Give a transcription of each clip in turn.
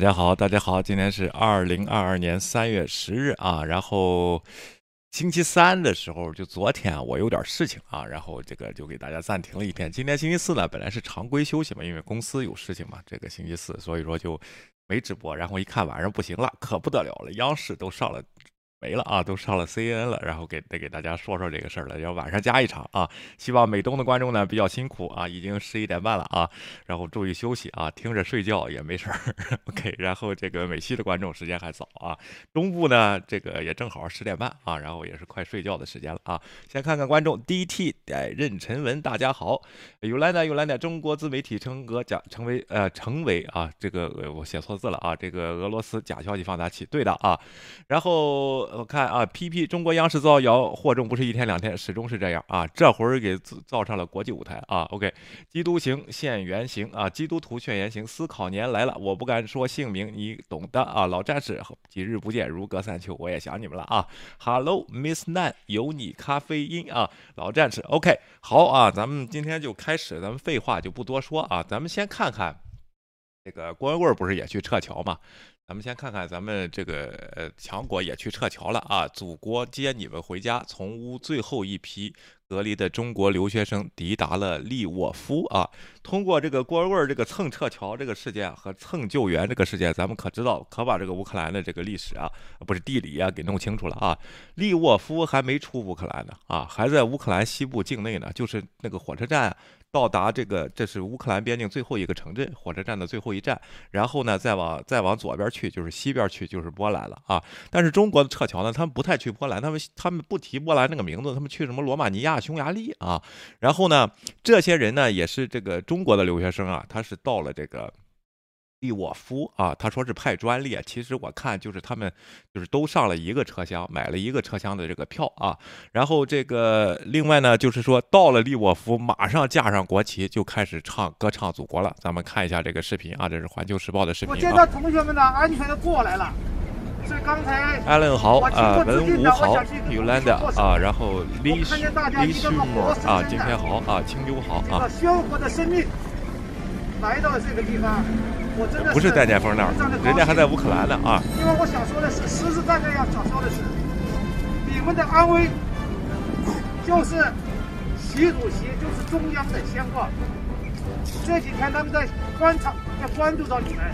大家好，大家好，今天是二零二二年三月十日啊，然后星期三的时候，就昨天我有点事情啊，然后这个就给大家暂停了一天。今天星期四呢，本来是常规休息嘛，因为公司有事情嘛，这个星期四，所以说就没直播。然后一看晚上不行了，可不得了了，央视都上了。没了啊，都上了 CNN 了，然后给得给大家说说这个事儿了，要晚上加一场啊。希望美东的观众呢比较辛苦啊，已经十一点半了啊，然后注意休息啊，听着睡觉也没事儿。OK，然后这个美西的观众时间还早啊，中部呢这个也正好十点半啊，然后也是快睡觉的时间了啊。先看看观众，DT 哎任晨文，大家好，有来的有来的，中国自媒体成格假成为呃成为啊这个我写错字了啊，这个俄罗斯假消息放大器，对的啊，然后。我看啊，PP 中国央视造谣惑众不是一天两天，始终是这样啊。这会儿给造上了国际舞台啊。OK，基督行现原形啊，基督徒现原形。思考年来了，我不敢说姓名，你懂的啊。老战士，几日不见，如隔三秋，我也想你们了啊。Hello，Miss Nan，有你咖啡因啊。老战士，OK，好啊，咱们今天就开始，咱们废话就不多说啊，咱们先看看这个郭文贵不是也去撤侨吗？咱们先看看，咱们这个呃强国也去撤侨了啊！祖国接你们回家，从乌最后一批隔离的中国留学生抵达了利沃夫啊！通过这个郭文贵这个蹭撤侨这个事件和蹭救援这个事件，咱们可知道可把这个乌克兰的这个历史啊，不是地理啊给弄清楚了啊！利沃夫还没出乌克兰呢啊，还在乌克兰西部境内呢，就是那个火车站。到达这个，这是乌克兰边境最后一个城镇，火车站的最后一站。然后呢，再往再往左边去，就是西边去，就是波兰了啊。但是中国的撤侨呢，他们不太去波兰，他们他们不提波兰那个名字，他们去什么罗马尼亚、匈牙利啊。然后呢，这些人呢，也是这个中国的留学生啊，他是到了这个。利沃夫啊，他说是派专列，其实我看就是他们就是都上了一个车厢，买了一个车厢的这个票啊。然后这个另外呢，就是说到了利沃夫，马上架上国旗就开始唱歌唱祖国了。咱们看一下这个视频啊，这是环球时报的视频。我见到同学们呢，安全的过来了。所以刚才艾伦豪啊，文武豪，Yolanda 啊，然后李李旭墨啊，金天豪啊，青州豪啊。鲜活的生命来到这个地方。不是戴建峰那儿，人家还在乌克兰呢啊！因为我想说的是，实实在在要想说的是，你们的安危就是习主席，就是中央的牵挂。这几天他们在观察，在关注着你们，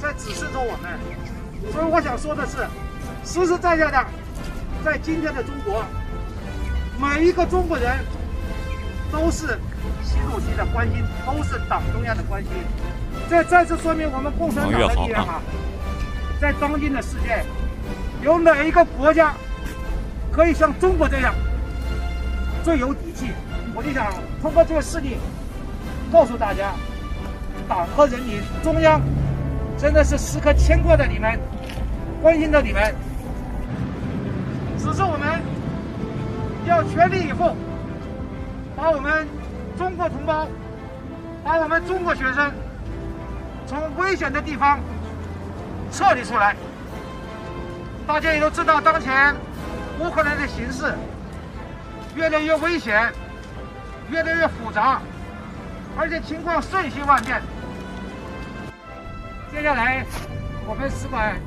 在指示着我们。所以我想说的是，实实在在的，在今天的中国，每一个中国人都是习主席的关心，都是党中央的关心。这再次说明我们共产党的力量啊！在当今的世界，有哪一个国家可以像中国这样最有底气？我就想通过这个事例告诉大家，党和人民、中央真的是时刻牵挂着你们，关心着你们。只是我们要全力以赴，把我们中国同胞，把我们中国学生。从危险的地方撤离出来。大家也都知道，当前乌克兰的形势越来越危险，越来越复杂，而且情况瞬息万变。接下来，我们使馆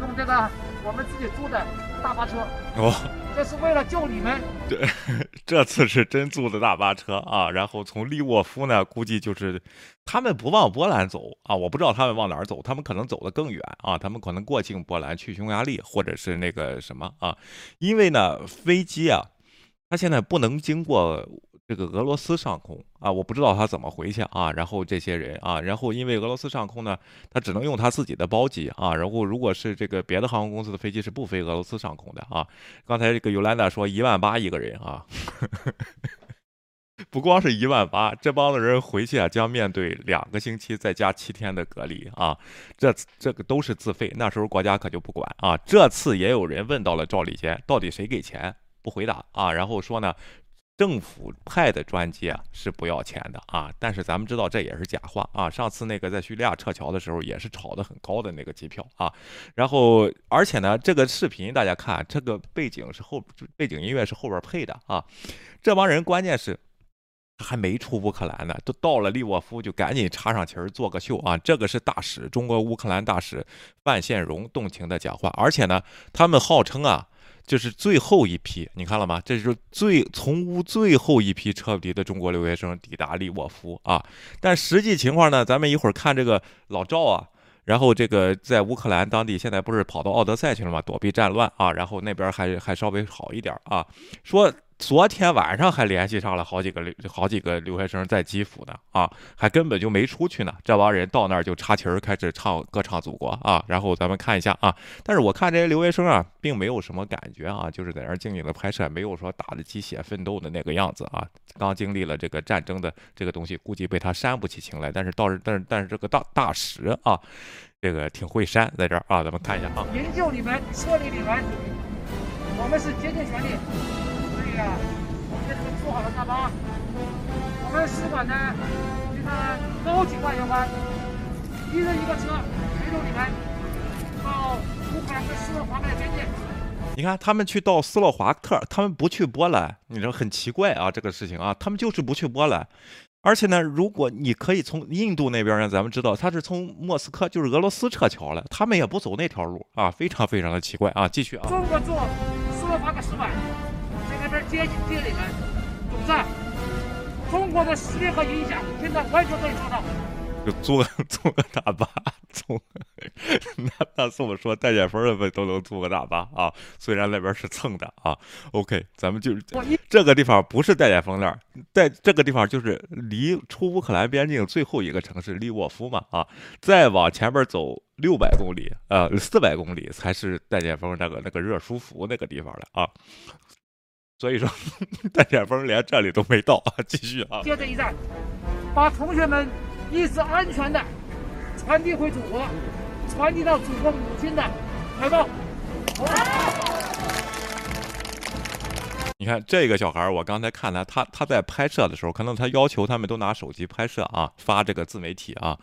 用这个我们自己租的大巴车。哦。这是为了救你们。对，这次是真租的大巴车啊。然后从利沃夫呢，估计就是他们不往波兰走啊。我不知道他们往哪儿走，他们可能走得更远啊。他们可能过境波兰去匈牙利，或者是那个什么啊。因为呢，飞机啊，它现在不能经过。这个俄罗斯上空啊，我不知道他怎么回去啊。然后这些人啊，然后因为俄罗斯上空呢，他只能用他自己的包机啊。然后如果是这个别的航空公司的飞机是不飞俄罗斯上空的啊。刚才这个尤兰达说一万八一个人啊，不光是一万八，这帮子人回去啊将面对两个星期再加七天的隔离啊。这这个都是自费，那时候国家可就不管啊。这次也有人问到了赵立坚，到底谁给钱？不回答啊。然后说呢。政府派的专机啊是不要钱的啊，但是咱们知道这也是假话啊。上次那个在叙利亚撤侨的时候也是炒的很高的那个机票啊，然后而且呢，这个视频大家看，这个背景是后背景音乐是后边配的啊。这帮人关键是还没出乌克兰呢，都到了利沃夫就赶紧插上旗儿做个秀啊！这个是大使，中国乌克兰大使范宪荣动情的讲话，而且呢，他们号称啊，就是最后一批，你看了吗？这是最从乌最后一批撤离的中国留学生抵达利沃夫啊！但实际情况呢，咱们一会儿看这个老赵啊。然后这个在乌克兰当地现在不是跑到奥德赛去了吗？躲避战乱啊，然后那边还还稍微好一点啊，说。昨天晚上还联系上了好几个留好几个留学生在基辅呢啊，还根本就没出去呢。这帮人到那儿就插旗儿开始唱歌唱祖国啊。然后咱们看一下啊，但是我看这些留学生啊，并没有什么感觉啊，就是在那儿静静的拍摄，没有说打着鸡血奋斗的那个样子啊。刚经历了这个战争的这个东西，估计被他煽不起情来。但是倒是但是但是这个大大使啊，这个挺会煽，在这儿啊，咱们看一下啊。营救你们，撤离你们，我们是竭尽全力。好了大巴，我们使馆呢，你看高级外交官，一人一个车，陪同你们到乌克兰跟斯洛伐克边界。你看他们去到斯洛伐克，他们不去波兰，你说很奇怪啊，这个事情啊，他们就是不去波兰。而且呢，如果你可以从印度那边呢，咱们知道他是从莫斯科，就是俄罗斯撤侨了，他们也不走那条路啊，非常非常的奇怪啊。继续啊，中国做斯洛伐克使馆。那边接接你们，总站，中国的实力和影响现在完全可以做到。就坐坐个大巴，坐那那这么说，戴建峰的都能坐个大巴啊？虽然那边是蹭的啊。OK，咱们就是这个地方不是戴建峰那儿，在这个地方就是离出乌克兰边境最后一个城市利沃夫嘛啊。再往前边走六百公里，呃，四百公里才是戴建峰那个那个热舒服那个地方了啊。所以说，戴建峰连这里都没到啊！继续啊！接着一站，把同学们意识安全的传递回祖国，传递到祖国母亲的怀抱。你看这个小孩我刚才看他，他他在拍摄的时候，可能他要求他们都拿手机拍摄啊，发这个自媒体啊。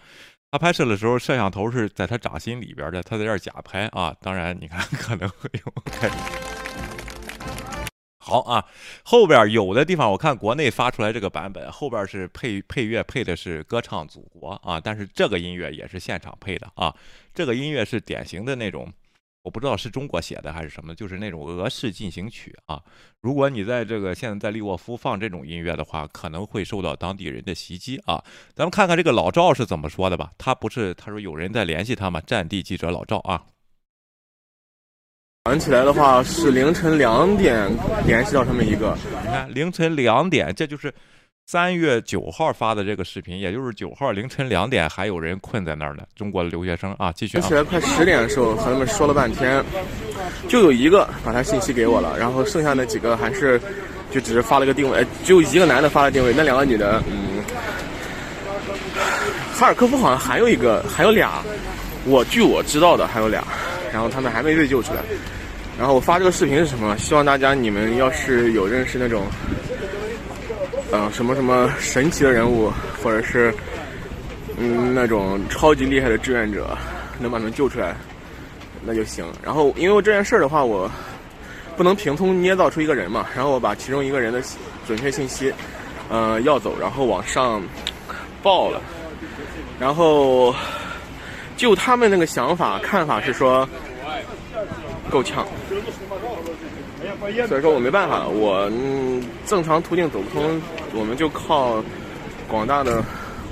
他拍摄的时候，摄像头是在他掌心里边的，他在这儿假拍啊。当然，你看可能会有开。好啊，后边有的地方我看国内发出来这个版本，后边是配配乐配的是歌唱祖国啊，但是这个音乐也是现场配的啊，这个音乐是典型的那种，我不知道是中国写的还是什么，就是那种俄式进行曲啊。如果你在这个现在在利沃夫放这种音乐的话，可能会受到当地人的袭击啊。咱们看看这个老赵是怎么说的吧，他不是他说有人在联系他吗？战地记者老赵啊。想起来的话是凌晨两点联系到他们一个，你看凌晨两点，这就是三月九号发的这个视频，也就是九号凌晨两点还有人困在那儿呢。中国的留学生啊，继续。想起来快十点的时候和他们说了半天，就有一个把他信息给我了，然后剩下那几个还是就只是发了个定位，就一个男的发了定位，那两个女的，嗯，哈尔科夫好像还有一个，还有俩，我据我知道的还有俩。然后他们还没被救出来，然后我发这个视频是什么？希望大家你们要是有认识那种，嗯，什么什么神奇的人物，或者是嗯那种超级厉害的志愿者，能把他们救出来，那就行。然后因为这件事儿的话，我不能凭空捏造出一个人嘛，然后我把其中一个人的准确信息，呃，要走，然后往上报了，然后。就他们那个想法看法是说够呛，所以说我没办法，我正常途径走不通，我们就靠广大的。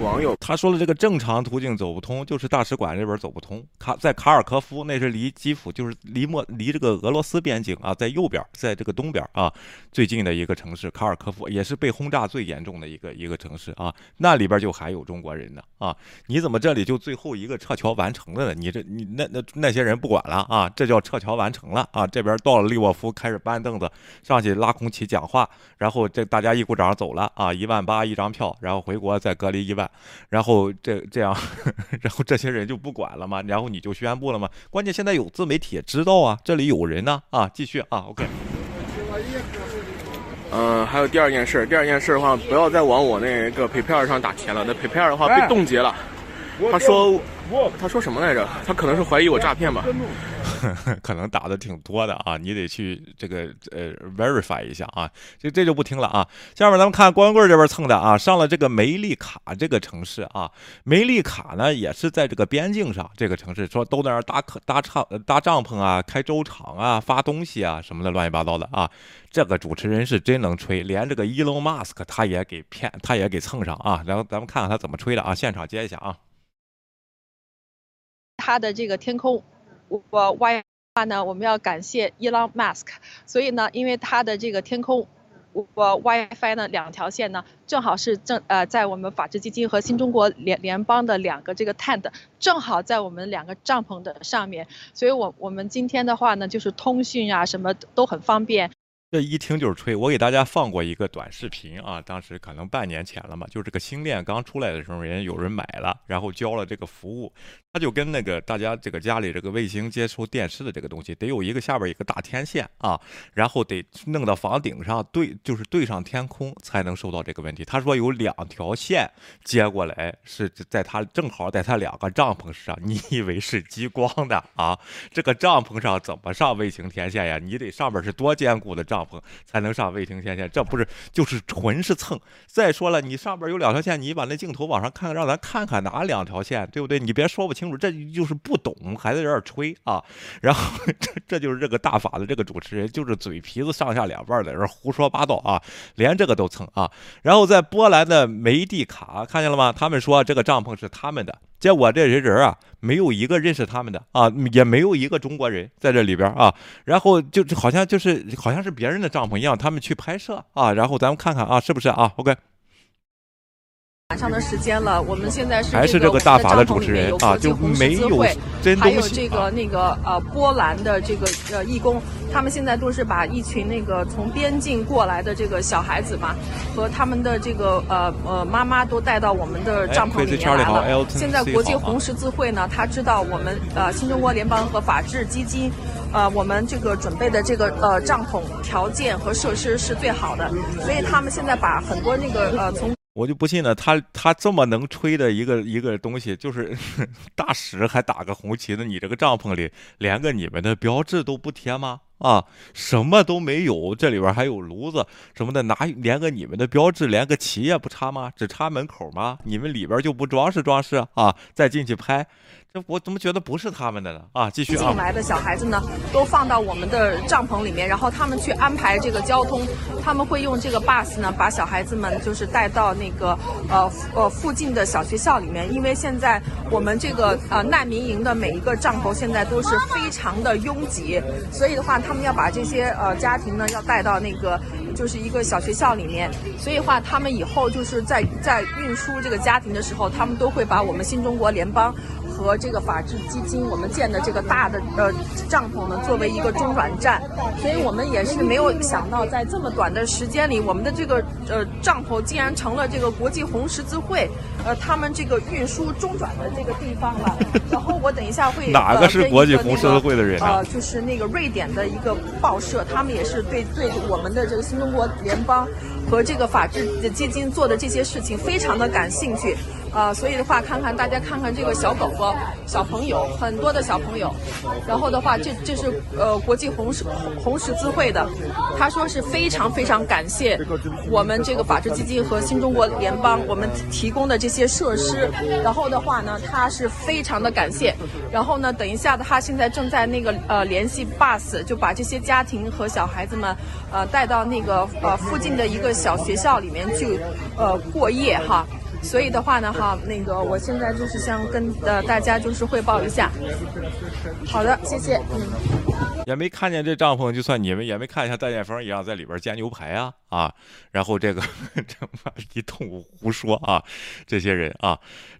网友他说了，这个正常途径走不通，就是大使馆这边走不通。卡在卡尔科夫，那是离基辅，就是离莫离这个俄罗斯边境啊，在右边，在这个东边啊，最近的一个城市。卡尔科夫也是被轰炸最严重的一个一个城市啊，那里边就还有中国人呢啊！你怎么这里就最后一个撤侨完成了呢？你这你那那那些人不管了啊，这叫撤侨完成了啊！这边到了利沃夫，开始搬凳子上去拉空气讲话，然后这大家一鼓掌走了啊，一万八一张票，然后回国再隔离一万。然后这这样，然后这些人就不管了嘛？然后你就宣布了嘛？关键现在有自媒体知道啊，这里有人呢啊，继续啊，OK。嗯，还有第二件事，第二件事的话，不要再往我那个 PayPal 上打钱了，那 PayPal 的话被冻结了。他说，他说什么来着？他可能是怀疑我诈骗吧。可能打的挺多的啊，你得去这个呃 verify 一下啊，这这就不听了啊。下面咱们看光棍这边蹭的啊，上了这个梅利卡这个城市啊，梅利卡呢也是在这个边境上，这个城市说都在那搭搭帐搭帐篷啊，开粥厂啊，发东西啊什么的乱七八糟的啊。这个主持人是真能吹，连这个 Elon Musk 他也给骗，他也给蹭上啊。然后咱们看看他怎么吹的啊，现场接一下啊。他的这个天空，我 WiFi 呢，我们要感谢 Elon Musk。所以呢，因为他的这个天空，我 WiFi 呢两条线呢，正好是正呃在我们法治基金和新中国联联邦的两个这个 tent，正好在我们两个帐篷的上面。所以我我们今天的话呢，就是通讯啊什么都很方便。这一听就是吹，我给大家放过一个短视频啊，当时可能半年前了嘛，就是这个星链刚出来的时候，人家有人买了，然后交了这个服务。它就跟那个大家这个家里这个卫星接收电视的这个东西，得有一个下边一个大天线啊，然后得弄到房顶上对，就是对上天空才能收到这个问题。他说有两条线接过来，是在他正好在他两个帐篷上，你以为是激光的啊？这个帐篷上怎么上卫星天线呀？你得上边是多坚固的帐篷才能上卫星天线？这不是就是纯是蹭？再说了，你上边有两条线，你把那镜头往上看看，让咱看看哪两条线，对不对？你别说不。清清楚，这就是不懂，还在这儿吹啊！然后这这就是这个大法的这个主持人，就是嘴皮子上下两半在这胡说八道啊，连这个都蹭啊！然后在波兰的梅蒂卡看见了吗？他们说这个帐篷是他们的，结果这些人啊，没有一个认识他们的啊，也没有一个中国人在这里边啊。然后就好像就是好像是别人的帐篷一样，他们去拍摄啊。然后咱们看看啊，是不是啊？OK。晚上的时间了，我们现在是还是这个大法的主持人啊，就没有真还有这个那个呃波兰的这个呃义工，他们现在都是把一群那个从边境过来的这个小孩子嘛，和他们的这个呃呃妈妈都带到我们的帐篷里面来了。现在国际红十字会呢，他知道我们呃新中国联邦和法治基金，呃我们这个准备的这个呃帐篷条件和设施是最好的，所以他们现在把很多那个呃从。我就不信了，他他这么能吹的一个一个东西，就是 大使还打个红旗呢，你这个帐篷里连个你们的标志都不贴吗？啊，什么都没有，这里边还有炉子什么的，拿连个你们的标志，连个旗也不插吗？只插门口吗？你们里边就不装饰装饰啊？再进去拍。这我怎么觉得不是他们的呢？啊，继续啊！进来的小孩子呢，都放到我们的帐篷里面，然后他们去安排这个交通，他们会用这个 bus 呢，把小孩子们就是带到那个呃呃附近的小学校里面，因为现在我们这个呃难民营的每一个帐篷现在都是非常的拥挤，所以的话，他们要把这些呃家庭呢要带到那个就是一个小学校里面，所以的话，他们以后就是在在运输这个家庭的时候，他们都会把我们新中国联邦。和这个法治基金，我们建的这个大的呃帐篷呢，作为一个中转站，所以我们也是没有想到，在这么短的时间里，我们的这个呃帐篷竟然成了这个国际红十字会呃他们这个运输中转的这个地方了。然后我等一下会 哪个是国际红十字会的人啊？呃，就是那个瑞典的一个报社，他们也是对对我们的这个新中国联邦和这个法治基金做的这些事情非常的感兴趣。啊，所以的话，看看大家看看这个小狗狗、小朋友，很多的小朋友。然后的话，这这是呃国际红十红十字会的，他说是非常非常感谢我们这个法治基金和新中国联邦我们提供的这些设施。然后的话呢，他是非常的感谢。然后呢，等一下他现在正在那个呃联系 bus，就把这些家庭和小孩子们呃带到那个呃附近的一个小学校里面去呃过夜哈。所以的话呢，哈，那个我现在就是想跟呃大家就是汇报一下。好的，谢谢。嗯，也没看见这帐篷，就算你们也没看像戴建峰一样在里边煎牛排啊啊，然后这个 这么一通胡说啊，这些人啊，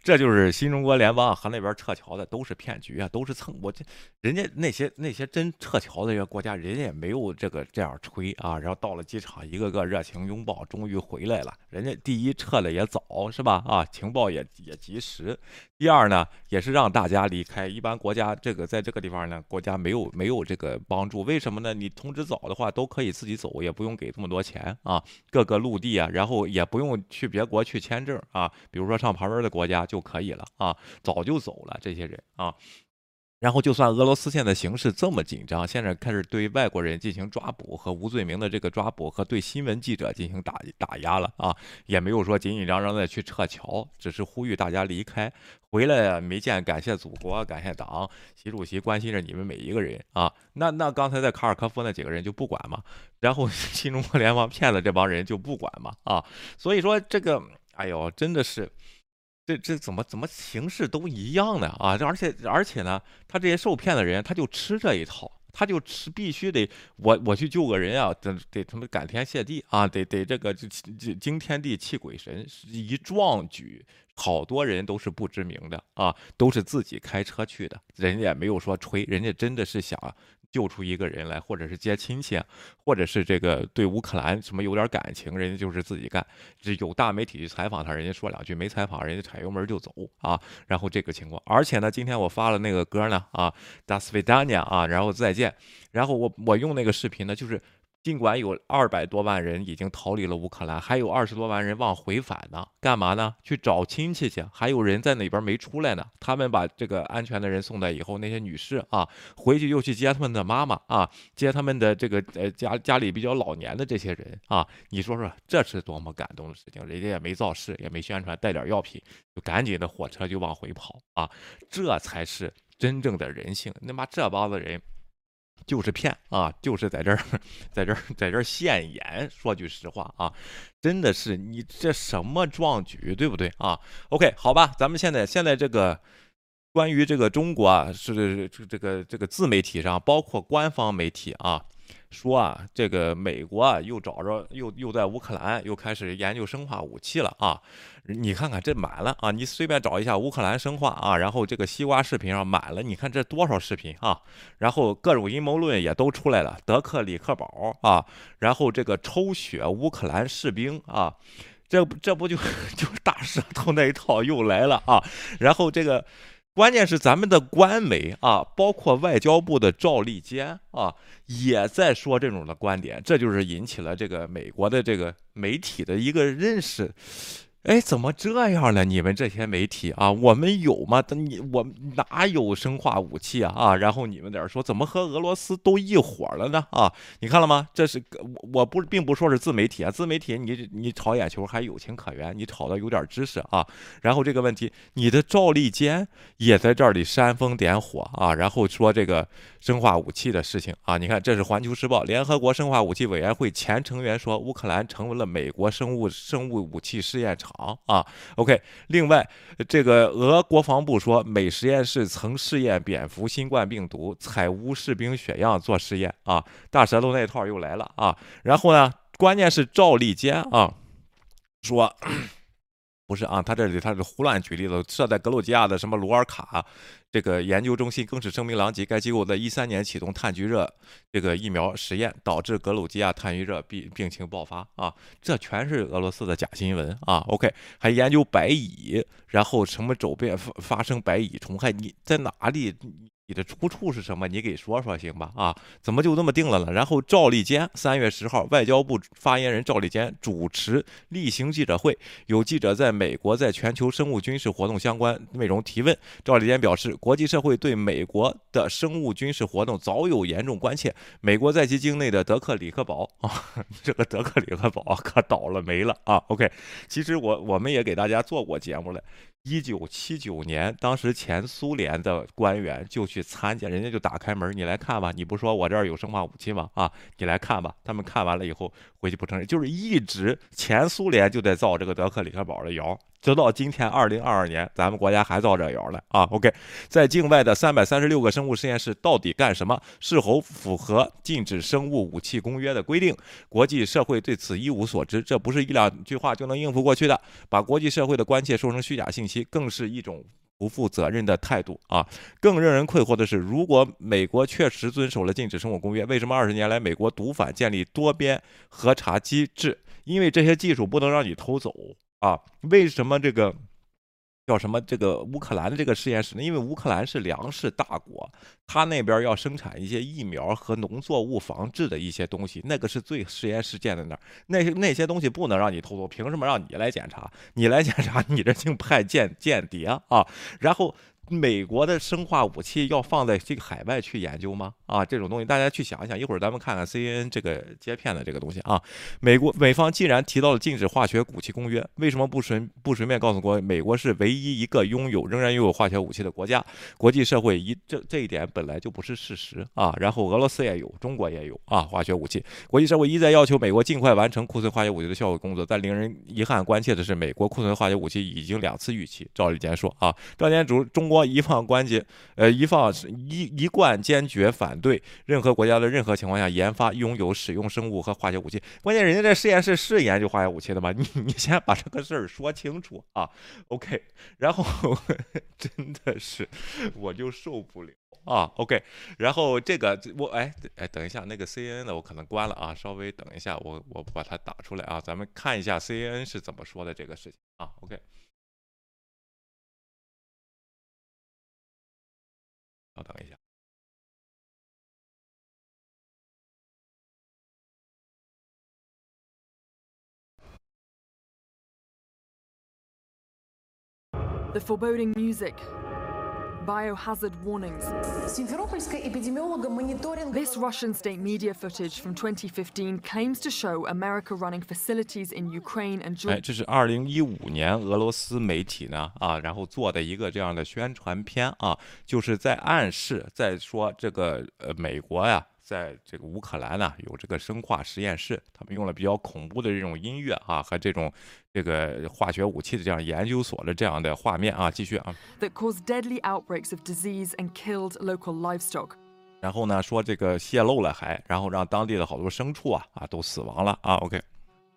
这就是新中国联邦和那边撤侨的都是骗局啊，都是蹭。我这人家那些那些真撤侨的这个国家，人家也没有这个这样吹啊，然后到了机场一个个热情拥抱，终于回来了。人家第一撤的也早是吧？啊，情报也也及时。第二呢，也是让大家离开。一般国家这个在这个地方呢，国家没有没有这个帮助。为什么呢？你通知早的话，都可以自己走，也不用给这么多钱啊。各个陆地啊，然后也不用去别国去签证啊。比如说上旁边的国家就可以了啊，早就走了这些人啊。然后，就算俄罗斯现在形势这么紧张，现在开始对外国人进行抓捕和无罪名的这个抓捕，和对新闻记者进行打打压了啊，也没有说紧紧张张的去撤侨，只是呼吁大家离开，回来没见感谢祖国，感谢党，习主席关心着你们每一个人啊。那那刚才在卡尔科夫那几个人就不管嘛，然后 新中国联邦骗了这帮人就不管嘛啊。所以说这个，哎呦，真的是。这这怎么怎么形式都一样的啊？而且而且呢，他这些受骗的人他就吃这一套，他就吃必须得我我去救个人啊，得得他妈感天谢地啊，得得这个这这惊天地泣鬼神，一壮举，好多人都是不知名的啊，都是自己开车去的，人家也没有说吹，人家真的是想。救出一个人来，或者是接亲戚，或者是这个对乌克兰什么有点感情，人家就是自己干。这有大媒体去采访他，人家说两句，没采访，人家踩油门就走啊。然后这个情况，而且呢，今天我发了那个歌呢啊，Das Vidania 啊，然后再见。然后我我用那个视频呢，就是。尽管有二百多万人已经逃离了乌克兰，还有二十多万人往回返呢，干嘛呢？去找亲戚去。还有人在哪边没出来呢？他们把这个安全的人送来以后，那些女士啊，回去又去接他们的妈妈啊，接他们的这个呃家家里比较老年的这些人啊。你说说，这是多么感动的事情！人家也没造势，也没宣传，带点药品，就赶紧的火车就往回跑啊。这才是真正的人性。那妈这帮子人。就是骗啊，就是在这儿，在这儿，在这儿现眼。说句实话啊，真的是你这什么壮举，对不对啊？OK，好吧，咱们现在现在这个关于这个中国啊，是这这个这个自媒体上，包括官方媒体啊。说啊，这个美国啊，又找着又又在乌克兰又开始研究生化武器了啊！你看看这满了啊！你随便找一下乌克兰生化啊，然后这个西瓜视频上满了，你看这多少视频啊！然后各种阴谋论也都出来了，德克里克堡啊，然后这个抽血乌克兰士兵啊，这这不就 就大舌头那一套又来了啊！然后这个。关键是咱们的官媒啊，包括外交部的赵立坚啊，也在说这种的观点，这就是引起了这个美国的这个媒体的一个认识。哎，怎么这样了？你们这些媒体啊，我们有吗？你我哪有生化武器啊？啊，然后你们在这说，怎么和俄罗斯都一伙了呢？啊，你看了吗？这是我我不并不说是自媒体啊，自媒体你你炒眼球还有情可原，你炒的有点知识啊。然后这个问题，你的赵立坚也在这里煽风点火啊，然后说这个生化武器的事情啊。你看，这是环球时报，联合国生化武器委员会前成员说，乌克兰成为了美国生物生物武器试验场。啊啊，OK。另外，这个俄国防部说，美实验室曾试验蝙蝠新冠病毒，采乌士兵血样做试验啊。大舌头那套又来了啊。然后呢，关键是赵立坚啊说。不是啊，他这里他是胡乱举例子。设在格鲁吉亚的什么卢尔卡这个研究中心更是声名狼藉。该机构在一三年启动炭疽热这个疫苗实验，导致格鲁吉亚炭疽热病病情爆发啊！这全是俄罗斯的假新闻啊！OK，还研究白蚁，然后什么走遍发发生白蚁虫害？你在哪里？你的出处是什么？你给说说行吧？啊，怎么就这么定了呢？然后赵立坚三月十号，外交部发言人赵立坚主持例行记者会，有记者在美国在全球生物军事活动相关内容提问。赵立坚表示，国际社会对美国的生物军事活动早有严重关切。美国在其境内的德克里克堡啊，这个德克里克堡可倒了霉了啊。OK，其实我我们也给大家做过节目了。一九七九年，当时前苏联的官员就去参见，人家就打开门，你来看吧。你不说我这儿有生化武器吗？啊，你来看吧。他们看完了以后回去不承认，就是一直前苏联就在造这个德克里克堡的谣。直到今天，二零二二年，咱们国家还造这谣呢啊！OK，在境外的三百三十六个生物实验室到底干什么？是否符合禁止生物武器公约的规定？国际社会对此一无所知，这不是一两句话就能应付过去的。把国际社会的关切说成虚假信息，更是一种不负责任的态度啊！更让人困惑的是，如果美国确实遵守了禁止生物公约，为什么二十年来美国毒贩建立多边核查机制？因为这些技术不能让你偷走。啊，为什么这个叫什么这个乌克兰的这个实验室呢？因为乌克兰是粮食大国，他那边要生产一些疫苗和农作物防治的一些东西，那个是最实验室建在那儿，那些那些东西不能让你偷走，凭什么让你来检查？你来检查，你这竟派间间谍啊！然后美国的生化武器要放在这个海外去研究吗？啊，这种东西大家去想一想。一会儿咱们看看 CNN 这个接片的这个东西啊。美国美方既然提到了禁止化学武器公约，为什么不顺不顺便告诉国美国是唯一一个拥有仍然拥有化学武器的国家？国际社会一这这一点本来就不是事实啊。然后俄罗斯也有，中国也有啊，化学武器。国际社会一再要求美国尽快完成库存化学武器的销毁工作，但令人遗憾关切的是，美国库存化学武器已经两次逾期。赵立坚说啊，赵建主中国一放关节，呃，一放一一贯坚决反对任何国家的任何情况下研发、拥有、使用生物和化学武器。关键人家这实验室是研究化学武器的吗？你你先把这个事儿说清楚啊。OK，然后 真的是我就受不了啊。OK，然后这个我哎哎，等一下那个 CNN 的我可能关了啊，稍微等一下，我我把它打出来啊，咱们看一下 C N 是怎么说的这个事情啊。OK。稍等一下。The foreboding music. Biohazard warnings. This Russian state media footage from 2015 claims to show America running facilities in Ukraine and 哎， Georgia. 这是二零一五年俄罗斯媒体呢啊，然后做的一个这样的宣传片啊，就是在暗示，在说这个呃美国呀， 在这个乌克兰呢有这个生化实验室，他们用了比较恐怖的这种音乐啊和这种这个化学武器的这样研究所的这样的画面啊，继续啊，that caused deadly outbreaks of disease and killed local livestock. 然后呢说这个泄露了还，然后让当地的好多牲畜啊啊都死亡了啊，OK。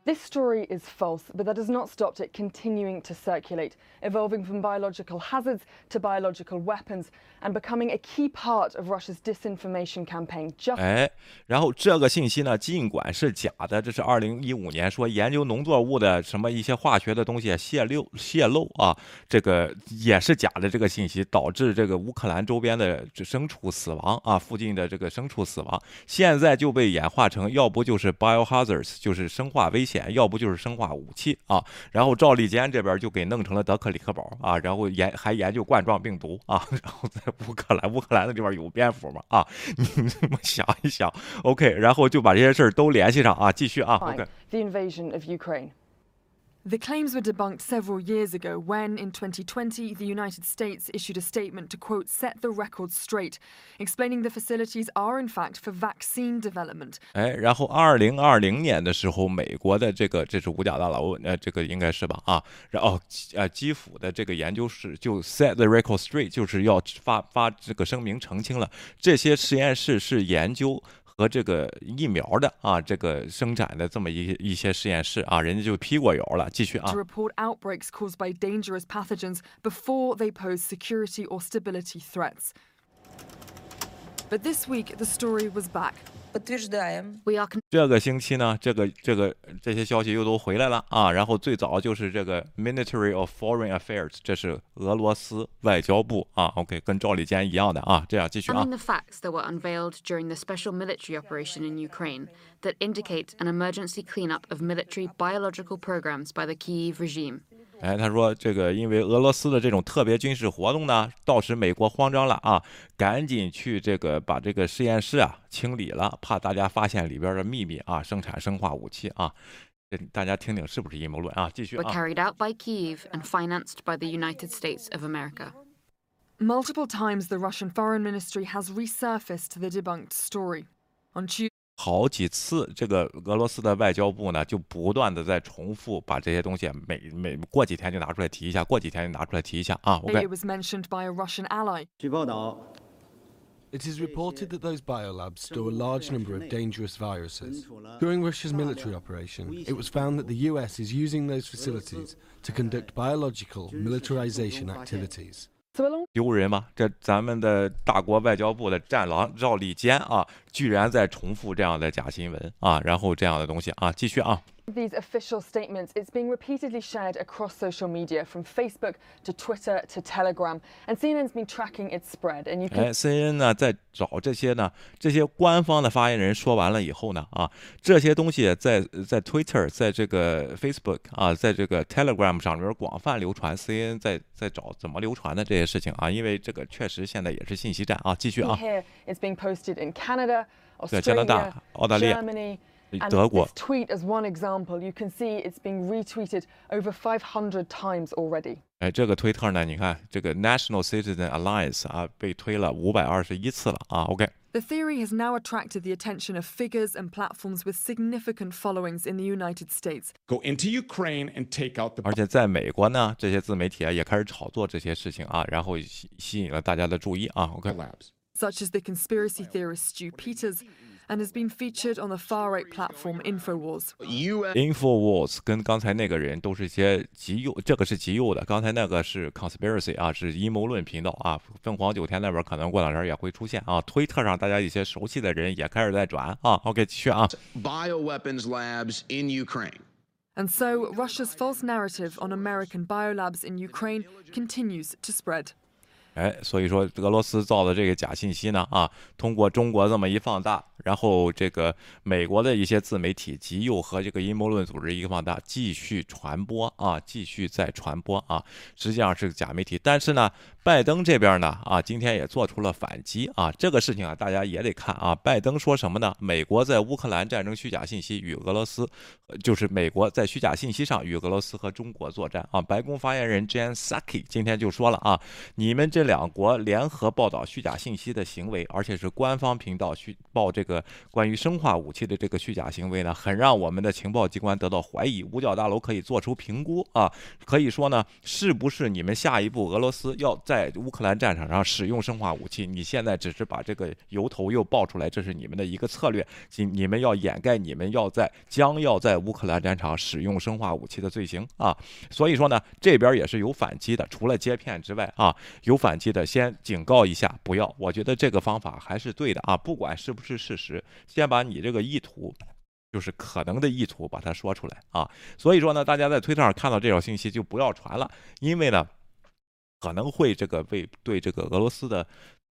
This story is false, but that has not stopped it continuing to circulate, evolving from biological hazards to biological weapons, and becoming a key part of Russia's disinformation campaign. Just 哎，然后这个信息呢，尽管是假的，这是二零一五年说研究农作物的什么一些化学的东西泄漏泄露啊，这个也是假的。这个信息导致这个乌克兰周边的牲畜死亡啊，附近的这个牲畜死亡，现在就被演化成要不就是 biohazards，就是生化危险，要不就是生化武器啊。然后赵立坚这边就给弄成了德克里克堡啊，然后研还研究冠状病毒啊，然后在乌克兰，乌克兰的地方有蝙蝠嘛啊，你这么 想一想，OK，然后就把这些事儿都联系上啊，继续啊，OK。the invasion of Ukraine. The claims were debunked several years ago when, in 2020, the United States issued a statement to, quote, set the record straight, explaining the facilities are, in fact, for vaccine development. 哎，然后二零二零年的时候，美国的这个这是五角大楼，呃，这个应该是吧？啊，然后呃，基辅的这个研究室就 set the record straight，就是要发发这个声明澄清了，这些实验室是研究。 和这个疫苗的啊，这个生产的这么一一些实验室啊，人家就批过油了。继续啊 to，report outbreaks caused by dangerous pathogens before they pose security or stability threats. But this week the story was back. 第二个星期呢，这个这个这些消息又都回来了啊。然后最早就是这个 Ministry of Foreign Affairs，这是俄罗斯外交部啊。OK，跟赵立坚一样的啊。这样继续啊。the facts that were unveiled during the special military operation in Ukraine that indicate an emergency cleanup of military biological programs by the Kyiv regime. 哎，他说这个因为俄罗斯的这种特别军事活动呢，导致美国慌张了啊，赶紧去这个把这个实验室啊清理了，怕大家发现里边的秘密啊，生产生化武器啊。大家听听是不是阴谋论啊？继续 Were 啊。carried out by Kiev and financed by the United States of America. multiple times the Russian Foreign Ministry has resurfaced the debunked story. On Tuesday, 好几次，这个俄罗斯的外交部呢，就不断的在重复把这些东西每每过几天就拿出来提一下，过几天就拿出来提一下啊。OK， it was mentioned by a Russian ally. 据报道， It is reported that those biolabs store a large number of dangerous viruses. During Russia's military operation, it was found that the US is using those facilities to conduct biological militarization activities. 丢人吗？这咱们的大国外交部的战狼赵立坚啊，居然在重复这样的假新闻啊，然后这样的东西啊，继续啊。These official statements, it's being repeatedly shared across social media from Facebook to Twitter to Telegram, and CNN's been tracking its spread. And you can 哎，CNN 呢在找这些呢，这些官方的发言人说完了以后呢，啊，这些东西在在 Twitter，在这个 Facebook 啊，在这个 Telegram 上边广泛流传。CNN 在在找怎么流传的这些事情啊，因为这个确实现在也是信息战啊。继续啊，here it's being posted in Canada, 在加拿 Australia, 大、澳大利亚、Germany. And 德国 this。tweet as one example, you can see it's being retweeted over 500 times already. 哎，这个推特呢，你看这个 National Citizen Alliance 啊，被推了五百二十一次了啊。OK。 The theory has now attracted the attention of figures and platforms with significant followings in the United States. Go into Ukraine and take out the 而且在美国呢，这些自媒体啊也开始炒作这些事情啊，然后吸吸引了大家的注意啊。OK， labs. such as the conspiracy theorist Stu Peters, and has been featured on the far right platform InfoWars. Infowars 跟刚才那个人都是一些极右，这个是极右的，刚才那个是 conspiracy 啊，是阴谋论频道啊。凤凰九天那边可能过两天也会出现啊。推特上大家一些熟悉的人也开始在转啊。OK，继续啊。 bioweapons labs in Ukraine. And so, Russia's false narrative on American biolabs in Ukraine continues to spread. 哎，所以说俄罗斯造的这个假信息呢，啊，通过中国这么一放大， 然后这个美国的一些自媒体极右和这个阴谋论组织一个放大，继续传播啊，继续在传播啊，实际上是个假媒体。但是呢，拜登这边呢，啊，今天也做出了反击啊，这个事情啊，大家也得看啊。拜登说什么呢？美国在乌克兰战争虚假信息与俄罗斯，就是美国在虚假信息上与俄罗斯和中国作战啊。白宫发言人 Jen Psaki 今天就说了啊，你们这两国联合报道虚假信息的行为，而且是官方频道虚报这个关于生化武器的这个虚假行为呢，很让我们的情报机关得到怀疑。五角大楼可以做出评估啊，可以说呢，是不是你们下一步俄罗斯要在乌克兰战场上使用生化武器？你现在只是把这个由头又爆出来，这是你们的一个策略，你你们要掩盖你们要在将要在乌克兰战场使用生化武器的罪行啊。所以说呢，这边也是有反击的，除了接片之外啊，有反击的，先警告一下，不要。我觉得这个方法还是对的啊，不管是不是事实，先把你这个意图。就是可能的意图，把它说出来啊。所以说呢，大家在推特上看到这条信息就不要传了，因为呢，可能会这个为对这个俄罗斯的。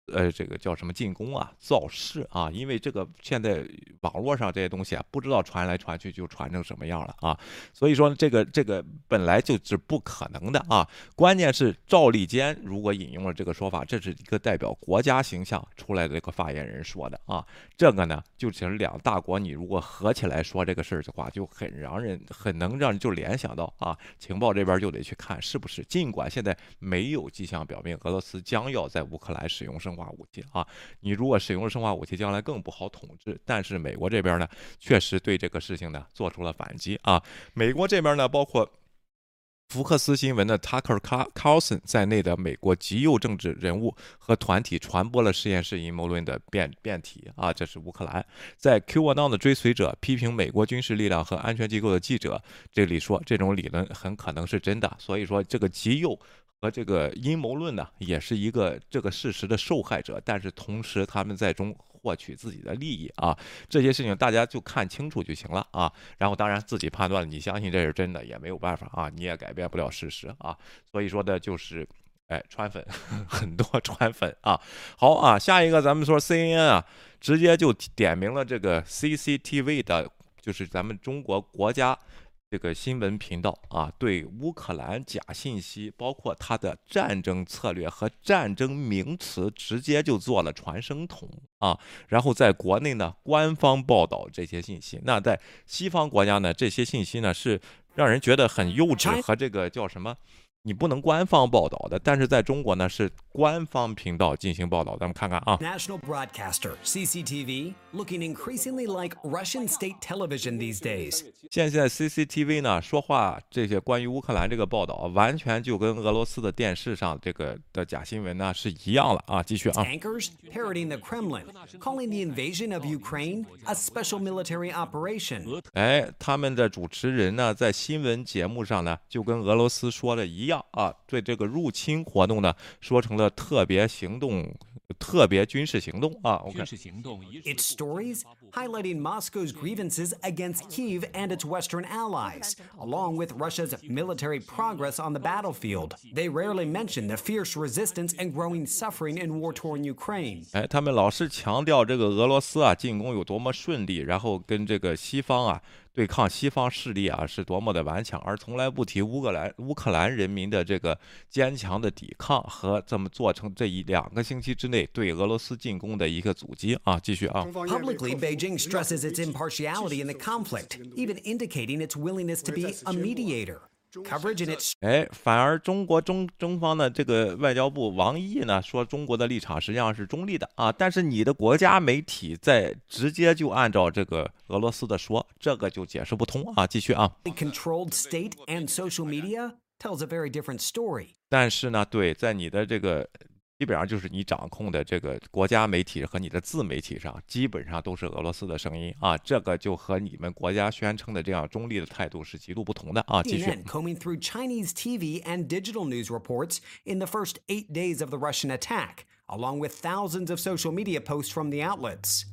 呃，这个叫什么进攻啊，造势啊？因为这个现在网络上这些东西啊，不知道传来传去就传成什么样了啊。所以说这个这个本来就是不可能的啊。关键是赵立坚如果引用了这个说法，这是一个代表国家形象出来的这个发言人说的啊。这个呢，就是两大国你如果合起来说这个事儿的话，就很让人很能让人就联想到啊，情报这边就得去看是不是。尽管现在没有迹象表明俄罗斯将要在乌克兰使用生生化武器啊，你如果使用了生化武器，将来更不好统治。但是美国这边呢，确实对这个事情呢做出了反击啊。美国这边呢，包括。福克斯新闻的 Tucker Carlson 在内的美国极右政治人物和团体传播了实验室阴谋论的辩辩题啊，这是乌克兰。在 QAnon 的追随者批评美国军事力量和安全机构的记者，这里说这种理论很可能是真的，所以说这个极右。和这个阴谋论呢，也是一个这个事实的受害者，但是同时他们在中获取自己的利益啊，这些事情大家就看清楚就行了啊。然后当然自己判断，你相信这是真的也没有办法啊，你也改变不了事实啊。所以说的就是，哎，川粉 很多川粉啊。好啊，下一个咱们说 CNN 啊，直接就点名了这个 CCTV 的，就是咱们中国国家。这个新闻频道啊，对乌克兰假信息，包括它的战争策略和战争名词，直接就做了传声筒啊。然后在国内呢，官方报道这些信息；那在西方国家呢，这些信息呢是让人觉得很幼稚和这个叫什么？你不能官方报道的，但是在中国呢是官方频道进行报道。咱们看看啊。National broadcaster CCTV looking increasingly like Russian state television these days. 现在 CCTV 呢说话这些关于乌克兰这个报道，完全就跟俄罗斯的电视上这个的假新闻呢是一样了啊。继续啊。Anchors parroting the Kremlin, calling the invasion of Ukraine a special military operation. 哎，他们的主持人呢在新闻节目上呢就跟俄罗斯说的一样。啊，对这个入侵活动呢，说成了特别行动，特别军事行动啊。OK，Its stories highlighting Moscow's grievances against Kiev and its Western allies, along with Russia's military progress on the battlefield. They rarely mention the fierce resistance and growing suffering in war torn Ukraine. 哎，他们老是强调这个俄罗斯啊进攻有多么顺利，然后跟这个西方啊对抗西方势力啊是多么的顽强，而从来不提乌克兰乌克兰人民的这个坚强的抵抗和这么做成这一两个星期之内对俄罗斯进攻的一个阻击啊。继续啊。Publicly, Beijing stresses its impartiality in the conflict, even indicating its willingness to be a mediator. Coverage in its 哎，反而中国中中方的这个外交部王毅呢说中国的立场实际上是中立的啊，但是你的国家媒体在直接就按照这个俄罗斯的说，这个就解释不通啊。继续啊。controlled state and social media tells a very different story. 但是呢，对，在你的这个基本上就是你掌控的这个国家媒体和你的自媒体上，基本上都是俄罗斯的声音啊，这个就和你们国家宣称的这样中立的态度是极度不同的啊。继续。 CNN combing through Chinese TV and digital news reports in the first eight days of the Russian attack, along with thousands of social media posts from the outlets.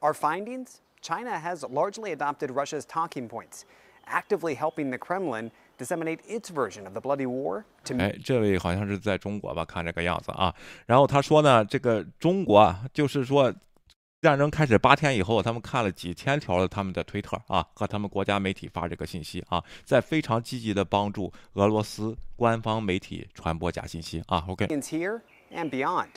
Our findings China has largely adopted Russia's talking points, actively helping the Kremlin Disseminate its version of the bloody war to 哎，这位好像是在中国吧？看这个样子啊。然后他说呢，这个中国啊，就是说，战争开始八天以后，他们看了几千条的他们的推特啊，和他们国家媒体发这个信息啊，在非常积极的帮助俄罗斯官方媒体传播假信息啊。OK。here and beyond.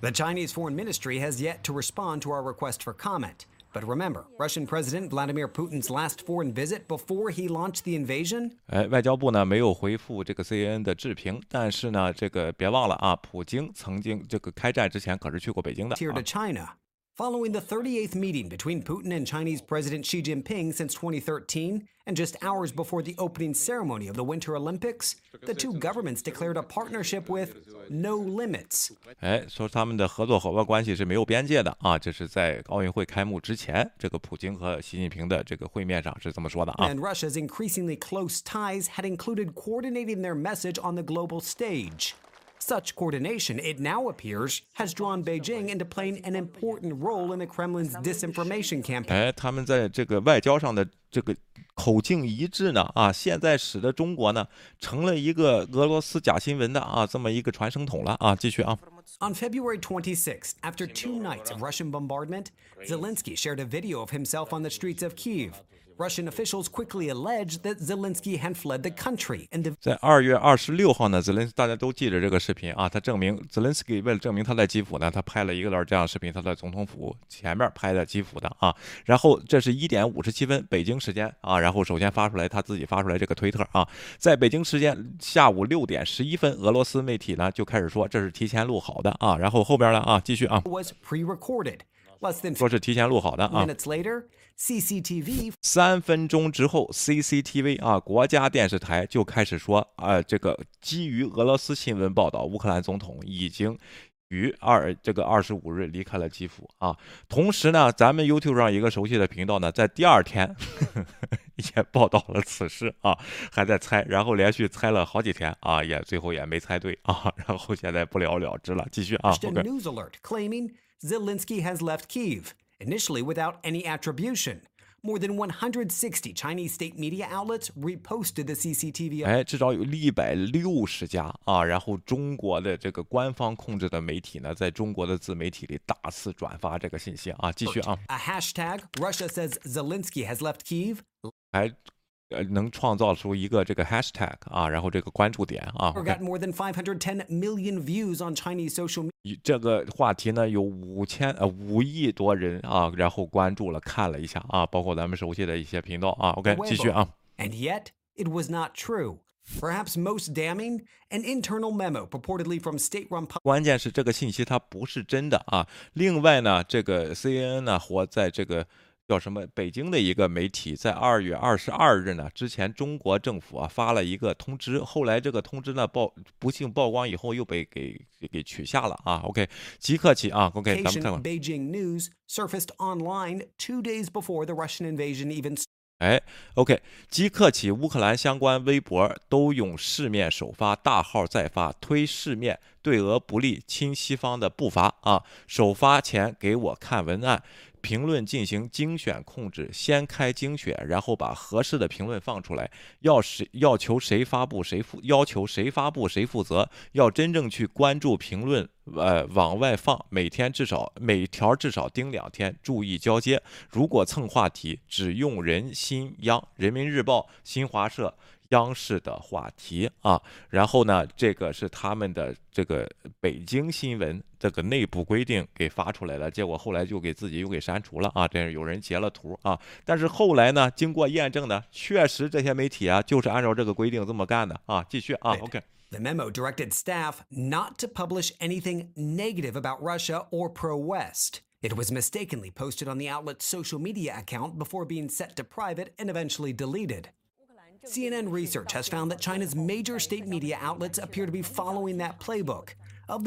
The Chinese Foreign Ministry has yet to respond to our request for comment. But remember, Russian President Vladimir Putin's last foreign visit before he launched the invasion 哎，外交部呢没有回复这个 CNN 的置评，但是呢，这个别忘了啊，普京曾经这个开战之前可是去过北京的 here 啊 to。China. Following the 38th meeting between Putin and Chinese President Xi Jinping since 2013, and just hours before the opening ceremony of the Winter Olympics, the two governments declared a partnership with no limits. 哎，说他们的合作伙伴关系是没有边界的啊，这是在奥运会开幕之前，这个普京和习近平的这个会面上是这么说的啊。 And Russia's increasingly close ties had included coordinating their message on the global stage. Such coordination, it now appears, has drawn Beijing into playing an important role in the Kremlin's disinformation campaign. 哎，他们在这个外交上的这个口径一致呢啊，现在使得中国呢成了一个俄罗斯假新闻的啊这么一个传声筒了啊。继续啊。On February 26th, after two nights of Russian bombardment, Zelensky shared a video of himself on the streets of Kiev. Russian officials quickly alleged that Zelensky had fled the country and 在二月二十六号呢，泽连大家都记着这个视频啊，他证明 Zelensky 为了证明他在基辅呢，他拍了一个段这样的视频，他在总统府前面拍的基辅的啊。然后这是一点五十七分北京时间啊，然后首先发出来他自己发出来这个推特啊，在北京时间下午六点十一分，俄罗斯媒体呢就开始说这是提前录好的啊，然后后边呢啊继续啊，was pre-recorded. 说是提前录好的啊。CCTV 三分钟之后，CCTV 啊，国家电视台就开始说，啊，这个基于俄罗斯新闻报道，乌克兰总统已经于二这个二十五日离开了基辅啊。同时呢，咱们 YouTube 上一个熟悉的频道呢，在第二天也报道了此事啊，还在猜，然后连续猜了好几天啊，也最后也没猜对啊，然后现在不了了之了。继续啊 a，OK。news alert claiming Zelensky has left Kiev, initially without any attribution. More than 160 Chinese state media outlets reposted the CCTV 哎，至少有一百六十家啊，然后中国的这个官方控制的媒体呢，在中国的自媒体里大肆转发这个信息啊，继续啊， A hashtag Russia says Zelensky has left Kiev 还 呃能创造出一个这个 hashtag 啊，然后这个关注点啊 or，OK，got more than 510 million views on Chinese social 以这个话题呢有五千呃五亿多人啊，然后关注了看了一下啊，包括咱们熟悉的一些频道啊，OK，继续啊。And yet, it was not true. Perhaps most damning, an internal memo purportedly from state-run 关键是这个信息它不是真的啊。另外呢，这个 CNN 呢活在这个叫什么北京的一个媒体，在二月二十二日呢，之前中国政府啊发了一个通知，后来这个通知呢曝不幸曝光以后又被给给取下了啊。OK，即刻起啊，OK，咱们看看。Beijing news surfaced online two days before the Russian invasion even 哎，OK，即刻起，乌克兰相关微博都用市面首发，大号再发，推市面对俄不利，亲西方的步伐啊！首发前给我看文案。评论进行精选控制，先开精选，然后把合适的评论放出来。要谁要求谁发布谁负，要求谁发布谁负责。要真正去关注评论，呃，往外放，每天至少每条至少盯两天，注意交接。如果蹭话题，只用人新央、人民日报、新华社。央视的话题啊，然后呢，这个是他们的这个北京新闻这个内部规定给发出来了，结果后来就给自己又给删除了啊，这是有人截了图啊，但是后来呢，经过验证呢，确实这些媒体啊就是按照这个规定这么干的啊，继续啊，OK。The memo directed staff not to publish anything negative about Russia or pro West. It was mistakenly posted on the outlet's social media account before being set to private and eventually deleted. CNN research has found that China's major state media outlets appear to be following that playbook.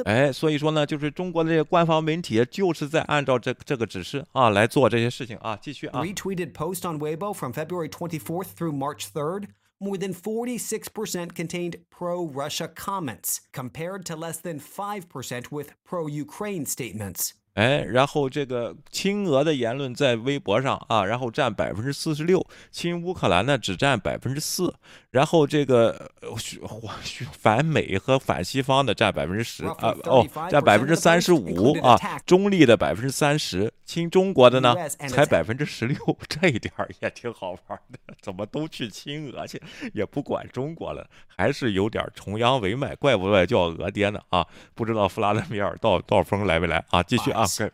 哎，所以说呢，就是中国的这些官方媒体就是在按照这这个指示啊来做这些事情啊。继续啊。Retweeted post on Weibo from February 24th through March 3rd. More than 46% contained pro Russia comments, compared to less than 5% with pro Ukraine statements. 哎，然后这个亲俄的言论在微博上啊，然后占百分之四十六，亲乌克兰呢只占百分之四，然后这个反美和反西方的占百分之十啊，哦，占百分之三十五啊，中立的百分之三十，亲中国的呢才百分之十六，这一点也挺好玩的，怎么都去亲俄去，也不管中国了，还是有点崇洋媚外，怪不得叫俄爹呢啊，不知道弗拉德米尔到到峰来没来啊？继续啊。Okay.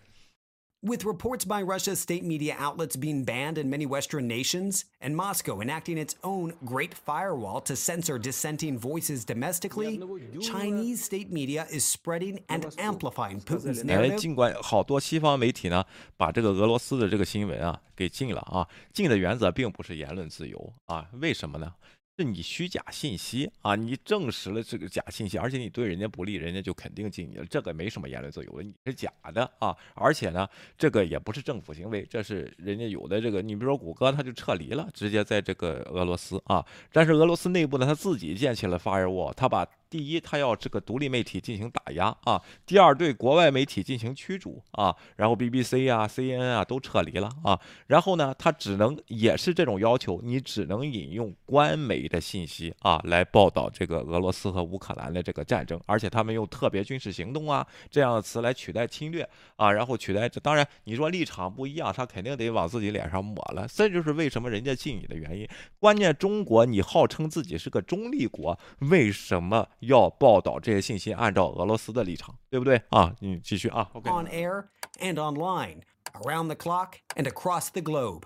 With reports by Russia's state media outlets being banned in many Western nations, and Moscow enacting its own Great Firewall to censor dissenting voices domestically, Chinese state media is spreading and amplifying Putin's narrative. 尽管好多西方媒体呢把这个俄罗斯的这个新闻啊给禁了啊，禁的原则并不是言论自由啊，为什么呢？ 是你虚假信息啊！你证实了这个假信息，而且你对人家不利，人家就肯定禁你了。这个没什么言论自由的，你是假的啊！而且呢，这个也不是政府行为，这是人家有的这个。你比如说谷歌，它就撤离了，直接在这个俄罗斯啊。但是俄罗斯内部呢，他自己建起了 firewall，他把。第一，他要这个独立媒体进行打压啊；第二，对国外媒体进行驱逐啊。然后 BBC 啊、CNN 啊都撤离了啊。然后呢，他只能也是这种要求，你只能引用官媒的信息啊来报道这个俄罗斯和乌克兰的这个战争，而且他们用特别军事行动啊这样的词来取代侵略啊，然后取代这。当然，你说立场不一样，他肯定得往自己脸上抹了。这就是为什么人家禁你的原因。关键中国，你号称自己是个中立国，为什么？要报道这些信息，按照俄罗斯的立场，对不对啊？你继续啊。On air and online, around the clock and across the globe.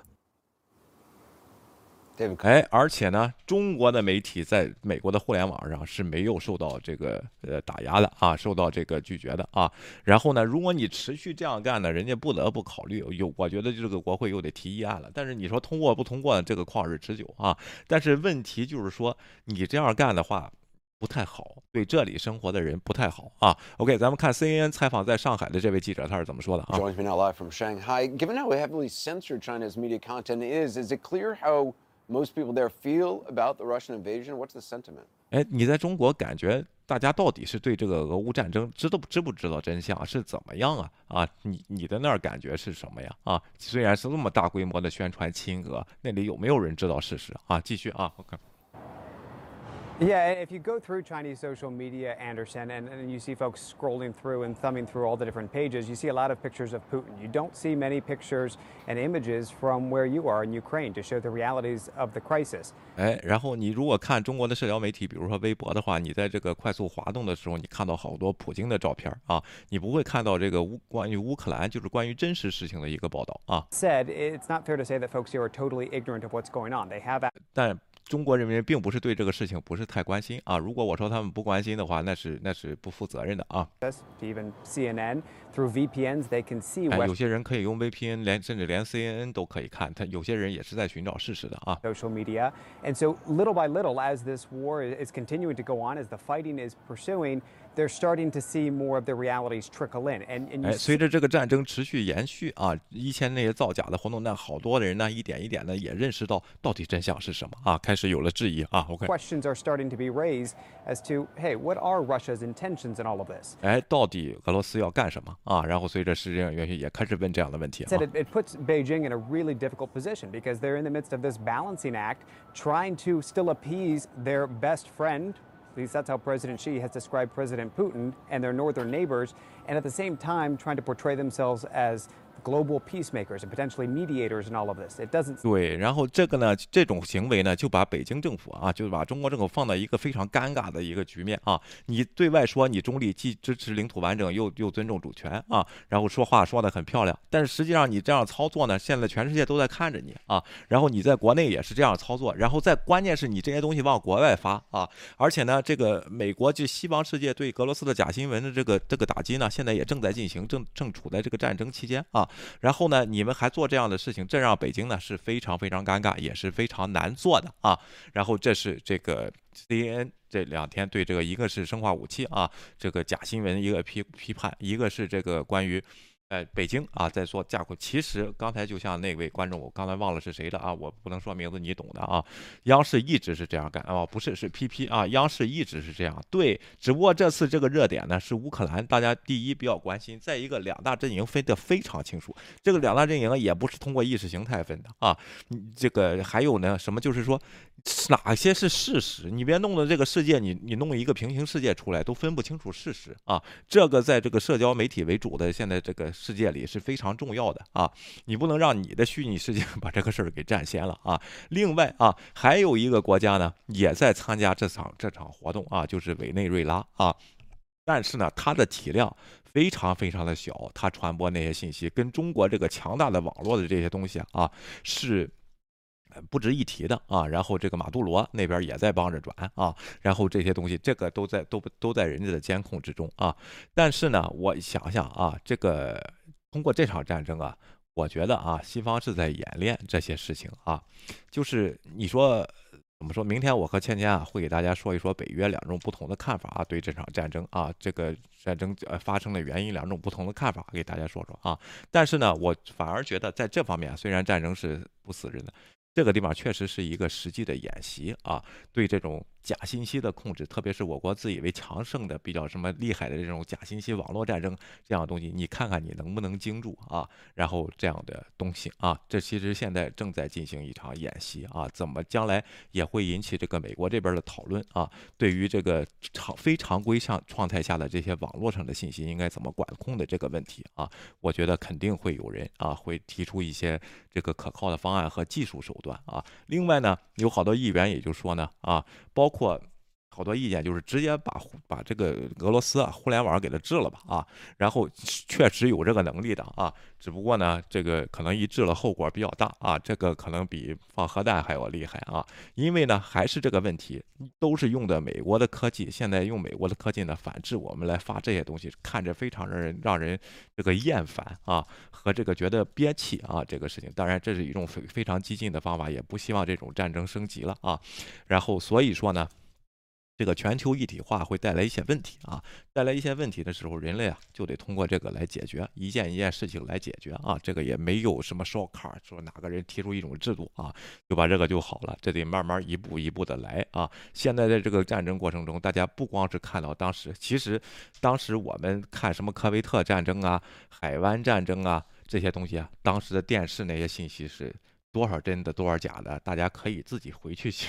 哎，而且呢，中国的媒体在美国的互联网上是没有受到这个呃打压的啊，受到这个拒绝的啊。然后呢，如果你持续这样干呢，人家不得不考虑有，我觉得这个国会又得提议案了。但是你说通过不通过，这个旷日持久啊。但是问题就是说，你这样干的话。不太好，对这里生活的人不太好啊。OK，咱们看 CNN 采访在上海的这位记者他是怎么说的啊？Joins me now live from Shanghai. Given how heavily censored China's media content is, is it clear how most people there feel about the Russian invasion? What's the sentiment? 哎，你在中国感觉大家到底是对这个俄乌战争知道知不知道真相是怎么样啊？啊，你你的那儿感觉是什么呀？啊，虽然是那么大规模的宣传亲俄，那里有没有人知道事实啊？继续啊，OK。Yeah, if you go through Chinese social media, Anderson, and, and, you see folks scrolling through and thumbing through all the different pages, you see a lot of pictures of Putin. You don't see many pictures and images from where you are in Ukraine to show the realities of the crisis. 哎，然后你如果看中国的社交媒体，比如说微博的话，你在这个快速滑动的时候，你看到好多普京的照片啊，你不会看到这个乌关于乌克兰就是关于真实事情的一个报道啊。Said it's not fair to say that folks here are totally ignorant of what's going on. They have. 但 中国人民并不是对这个事情不是太关心啊。如果我说他们不关心的话，那是那是不负责任的啊。Even CNN through VPNs, they can see. 有些人可以用 VPN，连甚至连 CNN 都可以看。他有些人也是在寻找事实的啊。Social media, and so little by little, as this war is continuing to go on, as the fighting is pursuing. they're starting to see more of the realities trickle in. And, and 哎，随着这个战争持续延续啊，以前那些造假的活动，那好多的人呢，一点一点的也认识到到底真相是什么啊，开始有了质疑啊。OK， questions are starting to be raised as to, hey, what are Russia's intentions in all of this? 哎，到底俄罗斯要干什么啊？然后随着时间延续，也开始问这样的问题啊 Said。it, it puts Beijing in a really difficult position because they're in the midst of this balancing act, trying to still appease their best friend. At least that's how President Xi has described President Putin and their northern neighbors, and at the same time trying to portray themselves as global peacemakers and potentially mediators in all of this. It doesn't 对，然后这个呢，这种行为呢，就把北京政府啊，就是把中国政府放到一个非常尴尬的一个局面啊。你对外说你中立，既支持领土完整，又又尊重主权啊，然后说话说的很漂亮，但是实际上你这样操作呢，现在全世界都在看着你啊。然后你在国内也是这样操作，然后再关键是你这些东西往国外发啊，而且呢，这个美国就西方世界对俄罗斯的假新闻的这个这个打击呢，现在也正在进行，正正处在这个战争期间啊。然后呢，你们还做这样的事情，这让北京呢是非常非常尴尬，也是非常难做的啊。然后这是这个 CNN 这两天对这个一个是生化武器啊，这个假新闻一个批批判，一个是这个关于。呃，北京啊，在做架构。其实刚才就像那位观众，我刚才忘了是谁的啊，我不能说名字，你懂的啊。央视一直是这样干啊，不是是 PP 啊，央视一直是这样。对，只不过这次这个热点呢是乌克兰，大家第一比较关心，再一个两大阵营分得非常清楚。这个两大阵营也不是通过意识形态分的啊，这个还有呢什么就是说哪些是事实，你别弄得这个世界你你弄一个平行世界出来都分不清楚事实啊。这个在这个社交媒体为主的现在这个。世界里是非常重要的啊，你不能让你的虚拟世界 把这个事儿给占先了啊。另外啊，还有一个国家呢，也在参加这场这场活动啊，就是委内瑞拉啊。但是呢，它的体量非常非常的小，它传播那些信息跟中国这个强大的网络的这些东西啊是。不值一提的啊，然后这个马杜罗那边也在帮着转啊，然后这些东西这个都在都都在人家的监控之中啊。但是呢，我想想啊，这个通过这场战争啊，我觉得啊，西方是在演练这些事情啊，就是你说怎么说？明天我和倩倩啊会给大家说一说北约两种不同的看法啊，对这场战争啊，这个战争呃发生的原因两种不同的看法给大家说说啊。但是呢，我反而觉得在这方面，虽然战争是不死人的。这个地方确实是一个实际的演习啊，对这种假信息的控制，特别是我国自以为强盛的、比较什么厉害的这种假信息网络战争这样的东西，你看看你能不能经住啊？然后这样的东西啊，这其实现在正在进行一场演习啊，怎么将来也会引起这个美国这边的讨论啊？对于这个常非常规上状态下的这些网络上的信息应该怎么管控的这个问题啊，我觉得肯定会有人啊会提出一些这个可靠的方案和技术手段。啊，另外呢，有好多议员也就说呢，啊，包括括好多意见就是直接把把这个俄罗斯啊互联网给它治了吧，啊，然后确实有这个能力的啊，只不过呢，这个可能一治了后果比较大啊，这个可能比放核弹还要厉害啊，因为呢还是这个问题，都是用的美国的科技，现在用美国的科技呢反制我们来发这些东西，看着非常让人让人这个厌烦啊，和这个觉得憋气啊，这个事情，当然这是一种非非常激进的方法，也不希望这种战争升级了啊，然后所以说呢。这个全球一体化会带来一些问题啊，带来一些问题的时候，人类啊就得通过这个来解决，一件一件事情来解决啊。这个也没有什么烧卡说哪个人提出一种制度啊，就把这个就好了。这得慢慢一步一步的来啊。现在在这个战争过程中，大家不光是看到当时，其实当时我们看什么科威特战争啊、海湾战争啊这些东西啊，当时的电视那些信息是多少真的多少假的，大家可以自己回去去。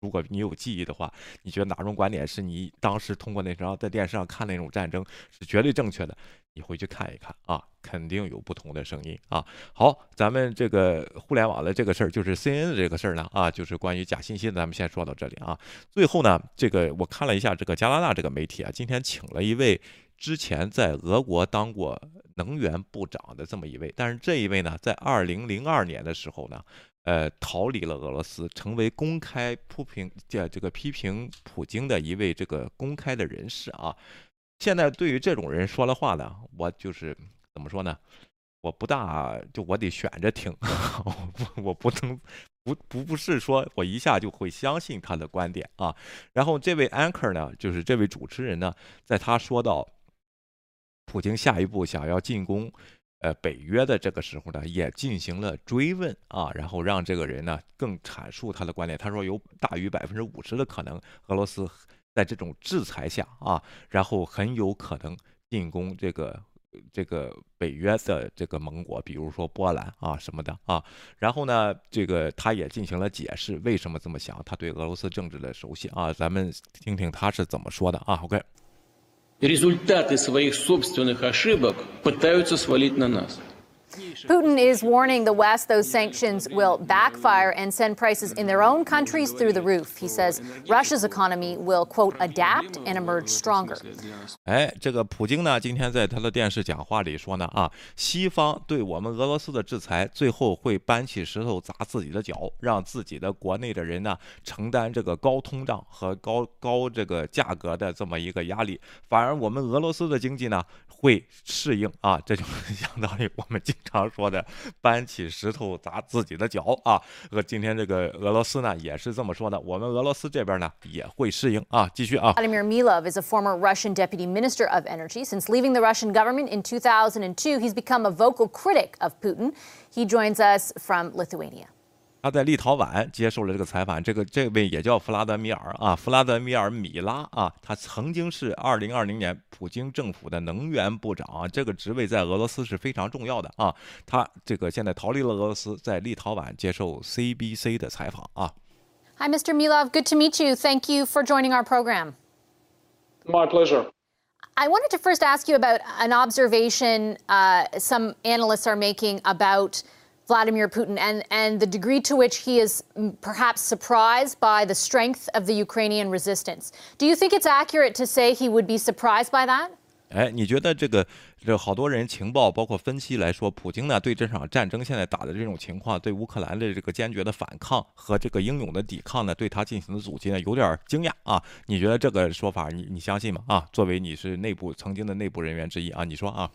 如果你有记忆的话，你觉得哪种观点是你当时通过那张在电视上看那种战争是绝对正确的？你回去看一看啊，肯定有不同的声音啊。好，咱们这个互联网的这个事儿，就是 CNN 的这个事儿呢啊，就是关于假信息的，咱们先说到这里啊。最后呢，这个我看了一下这个加拿大这个媒体啊，今天请了一位之前在俄国当过能源部长的这么一位，但是这一位呢，在二零零二年的时候呢。呃，逃离了俄罗斯，成为公开批评这这个批评普京的一位这个公开的人士啊。现在对于这种人说的话呢，我就是怎么说呢？我不大就我得选着听，我不我不能不不不是说我一下就会相信他的观点啊。然后这位 anchor 呢，就是这位主持人呢，在他说到普京下一步想要进攻呃北约的这个时候呢，也进行了追问啊，然后让这个人呢更阐述他的观点。他说有大于百分之五十的可能，俄罗斯在这种制裁下啊，然后很有可能进攻这个。这个北约的这个盟国，比如说波兰啊什么的啊，然后呢，这个他也进行了解释，为什么这么想？他对俄罗斯政治的熟悉啊，咱们听听他是怎么说的啊。OK。Результаты своих собственных ошибок пытаются свалить на нас. Putin is warning the West those sanctions will backfire and send prices in their own countries through the roof. He says Russia's economy will, quote, adapt and emerge stronger. 哎，这个普京呢，今天在他的电视讲话里说呢，啊，西方对我们俄罗斯的制裁，最后会搬起石头砸自己的脚，让自己的国内的人呢承担这个高通胀和高高这个价格的这么一个压力，反而我们俄罗斯的经济呢会适应啊，这就相当于我们经 常说的搬起石头砸自己的脚啊。和今天这个俄罗斯呢也是这么说的，我们俄罗斯这边呢也会适应啊。继续啊。Vladimir Milov is a former Russian deputy minister of energy. Since leaving the Russian government in 2002, he's become a vocal critic of Putin. He joins us from Lithuania. 他在立陶宛接受了这个采访，这个这位也叫弗拉德米尔啊，弗拉德米尔米拉啊，他曾经是二零二零年普京政府的能源部长啊，这个职位在俄罗斯是非常重要的啊。他这个现在逃离了俄罗斯，在立陶宛接受 CBC 的采访啊。Hi, Mr. Milov. Good to meet you. Thank you for joining our program. My pleasure. I wanted to first ask you about an observation uh, some analysts are making about Vladimir Putin and, and the degree to which he is perhaps surprised by the strength of the Ukrainian resistance. Do you think it's accurate to say he would be surprised by that? 哎，你觉得这个这好多人情报包括分析来说，普京呢对这场战争现在打的这种情况，对乌克兰的这个坚决的反抗和这个英勇的抵抗呢，对他进行的阻击呢，有点惊讶啊？你觉得这个说法你你相信吗？啊，作为你是内部曾经的内部人员之一啊，你说啊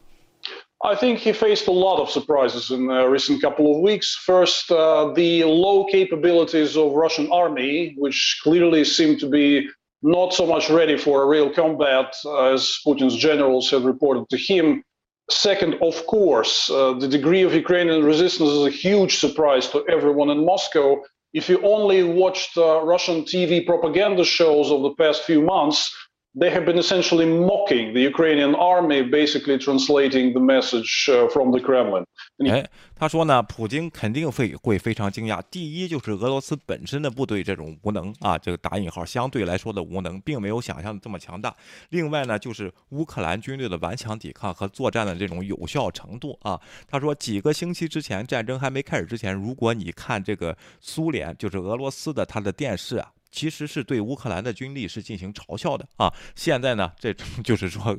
？I think he faced a lot of surprises in the recent couple of weeks. First, uh, the low capabilities of Russian army, which clearly seemed to be not so much ready for a real combat as Putin's generals had reported to him. Second, of course, uh, the degree of Ukrainian resistance is a huge surprise to everyone in Moscow. If you only watched uh, Russian TV propaganda shows of the past few months, they have been essentially mocking the Ukrainian army, basically translating the message from the Kremlin. 哎，他说呢，普京肯定会会非常惊讶。第一就是俄罗斯本身的部队这种无能啊，这个打引号相对来说的无能，并没有想象的这么强大。另外呢，就是乌克兰军队的顽强抵抗和作战的这种有效程度啊。他说，几个星期之前战争还没开始之前，如果你看这个苏联，就是俄罗斯的他的电视啊。其实是对乌克兰的军力是进行嘲笑的啊！现在呢，这就是说，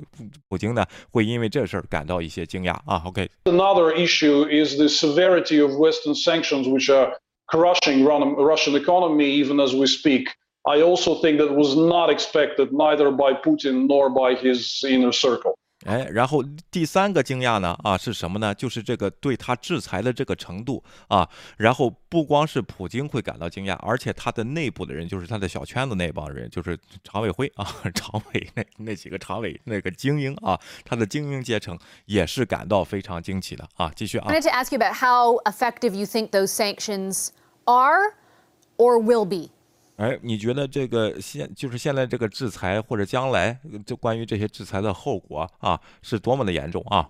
普京呢会因为这事儿感到一些惊讶啊。OK。Another issue is the severity of Western sanctions, which are crushing Russian economy even as we speak. I also think that was not expected neither by Putin nor by his inner circle. 哎，然后第三个惊讶呢，啊，是什么呢？就是这个对他制裁的这个程度啊。然后不光是普京会感到惊讶，而且他的内部的人，就是他的小圈子那帮人，就是常委会啊，常委那那几个常委那个精英啊，他的精英阶层也是感到非常惊奇的啊。继续啊。I wanted to ask you about how effective you think those sanctions are or will be. 哎，你觉得这个现就是现在这个制裁，或者将来就关于这些制裁的后果啊，是多么的严重啊？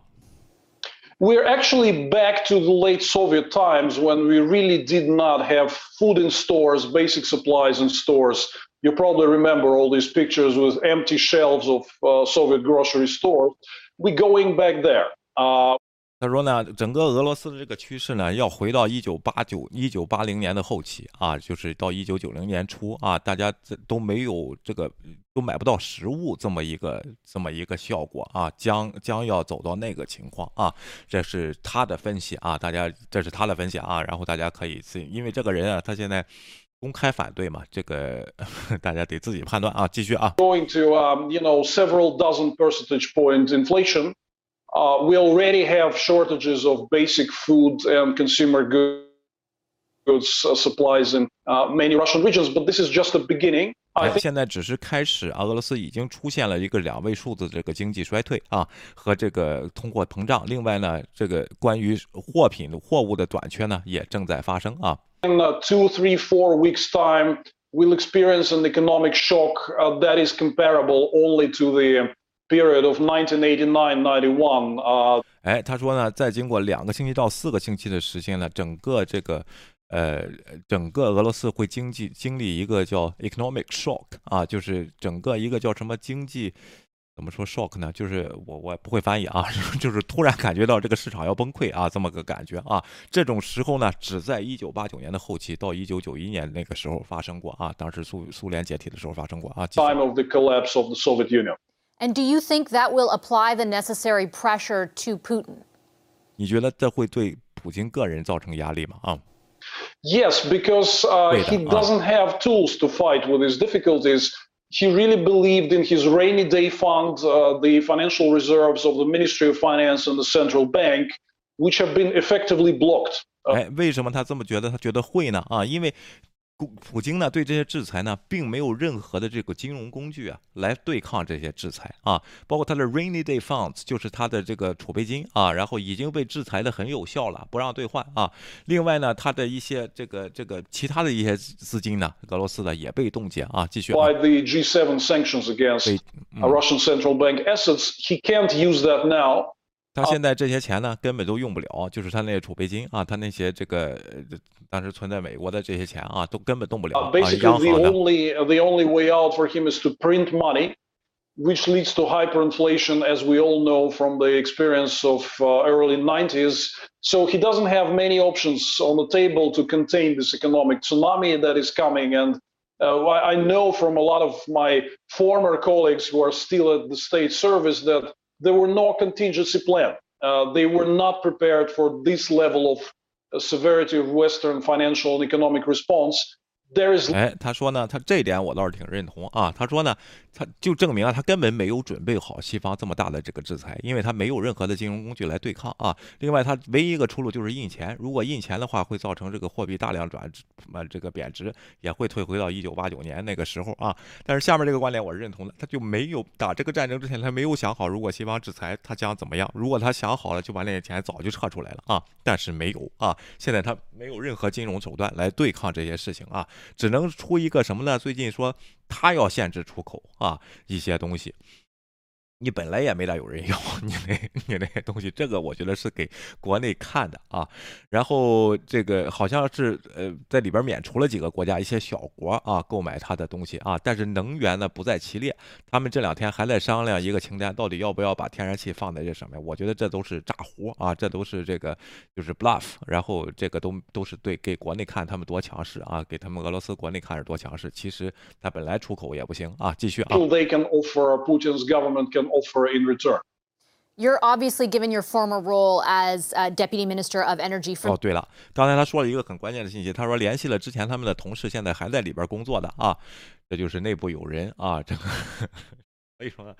We're actually back to the late Soviet times when we really did not have food in stores, basic supplies in stores. You probably remember all these pictures with empty shelves of uh, Soviet grocery stores. We're going back there. Uh, 他说呢，整个俄罗斯的这个趋势呢，要回到一九八九、一九八零年的后期啊，就是到一九九零年初啊，大家这都没有这个，都买不到食物这么一个这么一个效果啊，将将要走到那个情况啊，这是他的分析啊，大家这是他的分析啊，然后大家可以自，因为这个人啊，他现在公开反对嘛，这个 大家得自己判断啊，继续啊。Going to um, you know several dozen percentage points inflation. Uh, we already have shortages of basic food and consumer goods. goods uh, supplies in uh, many Russian regions. But this is just the beginning. 哎，现在只是开始啊！俄罗斯已经出现了一个两位数字这个经济衰退啊，和这个通货膨胀。另外呢，这个关于货品货物的短缺呢，也正在发生啊。In two, three, four weeks time, we'll experience an economic shock uh, that is comparable only to the period of 1989-91. 啊，哎，他说呢，在经过两个星期到四个星期的时间呢，整个这个。呃，整个俄罗斯会经济经历一个叫 economic shock 啊，就是整个一个叫什么经济，怎么说 shock 呢？就是我我不会翻译啊，就是突然感觉到这个市场要崩溃啊，这么个感觉啊。这种时候呢，只在一九八九年的后期到一九九一年那个时候发生过啊，当时苏苏联解体的时候发生过啊。Time of the collapse of the Soviet Union. And do you think that will apply the necessary pressure to Putin? 你觉得这会对普京个人造成压力吗？啊？Yes, because uh, he doesn't have tools to fight with his difficulties. He really believed in his rainy day fund, uh, the financial reserves of the Ministry of Finance and the central bank, which have been effectively blocked. 哎，为什么他这么觉得？他觉得会呢？啊，因为 普京呢，对这些制裁呢，并没有任何的这个金融工具啊，来对抗这些制裁啊，包括他的 rainy day funds，就是他的这个储备金啊，然后已经被制裁的很有效了，不让兑换啊。另外呢，他的一些这个这个其他的一些资金呢，俄罗斯呢也被冻结啊。继续。By the G7 sanctions against Russian central bank assets, he can't use that now. 他现在这些钱呢，根本都用不了，就是他那些储备金啊，他那些这个当时存在美国的这些钱啊，都根本动不了。Basically, the only the only way out for him is to print money, which leads to hyperinflation, as we all know from the experience of uh, early 90s. So he doesn't have many options on the table to contain this economic tsunami that is coming. And uh, I know from a lot of my former colleagues who are still at the state service that there were no contingency plan. Uh, they were not prepared for this level of uh, severity of Western financial and economic response. 哎，他说呢，他这点我倒是挺认同啊。他说呢， 他就证明啊，他根本没有准备好西方这么大的这个制裁，因为他没有任何的金融工具来对抗啊。另外，他唯一一个出路就是印钱。如果印钱的话，会造成这个货币大量转呃这个贬值，也会退回到一九八九年那个时候啊。但是下面这个观点我是认同的，他就没有打这个战争之前，他没有想好如果西方制裁他将怎么样。如果他想好了，就把那些钱早就撤出来了啊。但是没有啊，现在他没有任何金融手段来对抗这些事情啊。只能出一个什么呢？最近说他要限制出口啊一些东西。你本来也没大有人要，你那你那些东西，这个我觉得是给国内看的啊。然后这个好像是呃在里边免除了几个国家一些小国啊购买他的东西啊，但是能源呢不在其列。他们这两天还在商量一个清单，到底要不要把天然气放在这上面？我觉得这都是炸胡啊，这都是这个就是 bluff。然后这个都都是对给国内看他们多强势啊，给他们俄罗斯国内看是多强势。其实他本来出口也不行啊。继续啊。They can offer Putin's government offer in return. You're obviously given your former role as uh, Deputy Minister of Energy for. 哦，对了，刚才他说了一个很关键的信息，他说联系了之前他们的同事，现在还在里边工作的啊，这就是内部有人啊，这个所以说呢，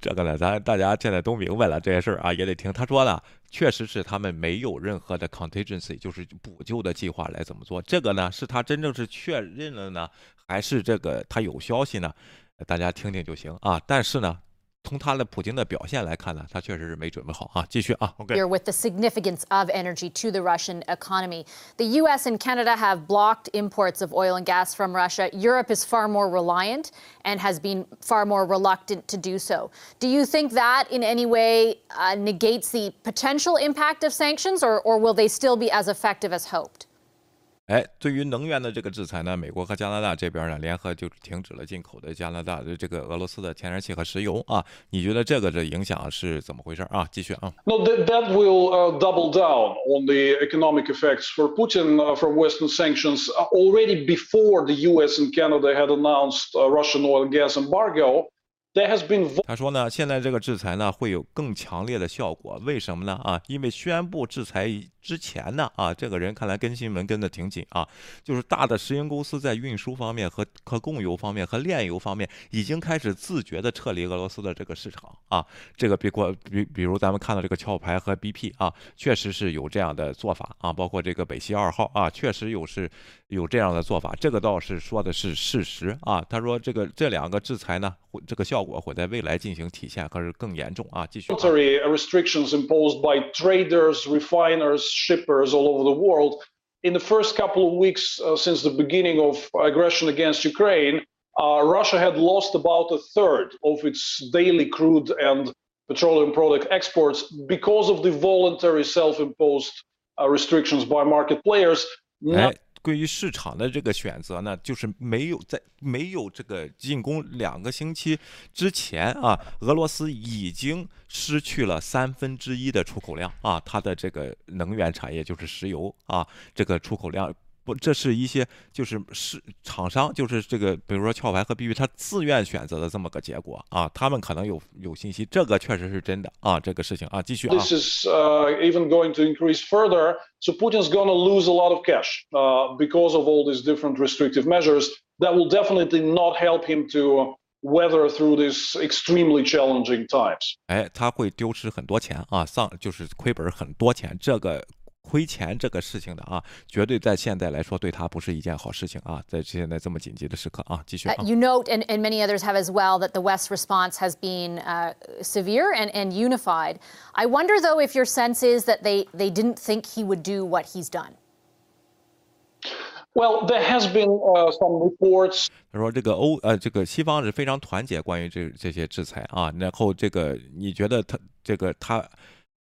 这个呢，咱大家现在都明白了这些事儿啊，也得听他说呢，确实是他们没有任何的 contingency，就是补救的计划来怎么做。这个呢，是他真正是确认了呢，还是这个他有消息呢？大家听听就行啊。但是呢。从他的普京的表现来看呢，他确实是没准备好啊。继续啊，OK。Here with the significance of energy to the Russian economy, the U.S. and Canada have blocked imports of oil and gas from Russia. Europe is far more reliant and has been far more reluctant to do so. Do you think that in any way uh, negates the potential impact of sanctions, or, or will they still be as effective as hoped? 哎，对于能源的这个制裁呢，美国和加拿大这边呢联合就停止了进口的加拿大的这个俄罗斯的天然气和石油啊。你觉得这个的影响是怎么回事啊？继续啊。No, that that will uh, double down on the economic effects for Putin uh, from Western sanctions. Uh, already before the U.S. and Canada had announced uh, Russian oil and gas embargo. There has been 他说呢，现在这个制裁呢会有更强烈的效果，为什么呢？啊，因为宣布制裁之前呢，啊，这个人看来跟新闻跟的挺紧啊，就是大的石油公司在运输方面和和供油方面和炼油方面已经开始自觉的撤离俄罗斯的这个市场啊，这个比过比比如咱们看到这个壳牌和 BP 啊，确实是有这样的做法啊，包括这个北溪二号啊，确实有是有这样的做法，这个倒是说的是事实啊。他说这个这两个制裁呢，会这个效果会在未来进行体现，可是更严重啊。继续。restrictions imposed by traders, refiners, shippers all over the world. In the first couple of weeks uh, since the beginning of aggression against Ukraine, uh, Russia had lost about a third of its daily crude and petroleum product exports because of the voluntary self-imposed uh, restrictions by market players. 对于市场的这个选择呢，就是没有在没有这个进攻两个星期之前啊，俄罗斯已经失去了三分之一的出口量啊，它的这个能源产业就是石油啊，这个出口量。不，这是一些就是是厂商，就是这个，比如说壳牌和 BP，他自愿选择的这么个结果啊，他们可能有有信息，这个确实是真的啊，这个事情啊，继续啊。This is uh, even going to increase further, so Putin's going to lose a lot of cash uh, because of all these different restrictive measures. That will definitely not help him to weather through these extremely challenging times. 哎，他会丢失很多钱啊，丧就是亏本很多钱，这个。亏钱这个事情的啊，绝对在现在来说对他不是一件好事情啊，在现在这么紧急的时刻啊，继续。Uh, you note, and, and many others have as well, that the West's response has been uh, severe and, and unified. I wonder, though, if your sense is that they, they didn't think he would do what he's done. Well, there has been uh, some reports. 他说：“这个欧呃，这个西方是非常团结，关于这这些制裁啊。然后这个，你觉得他这个他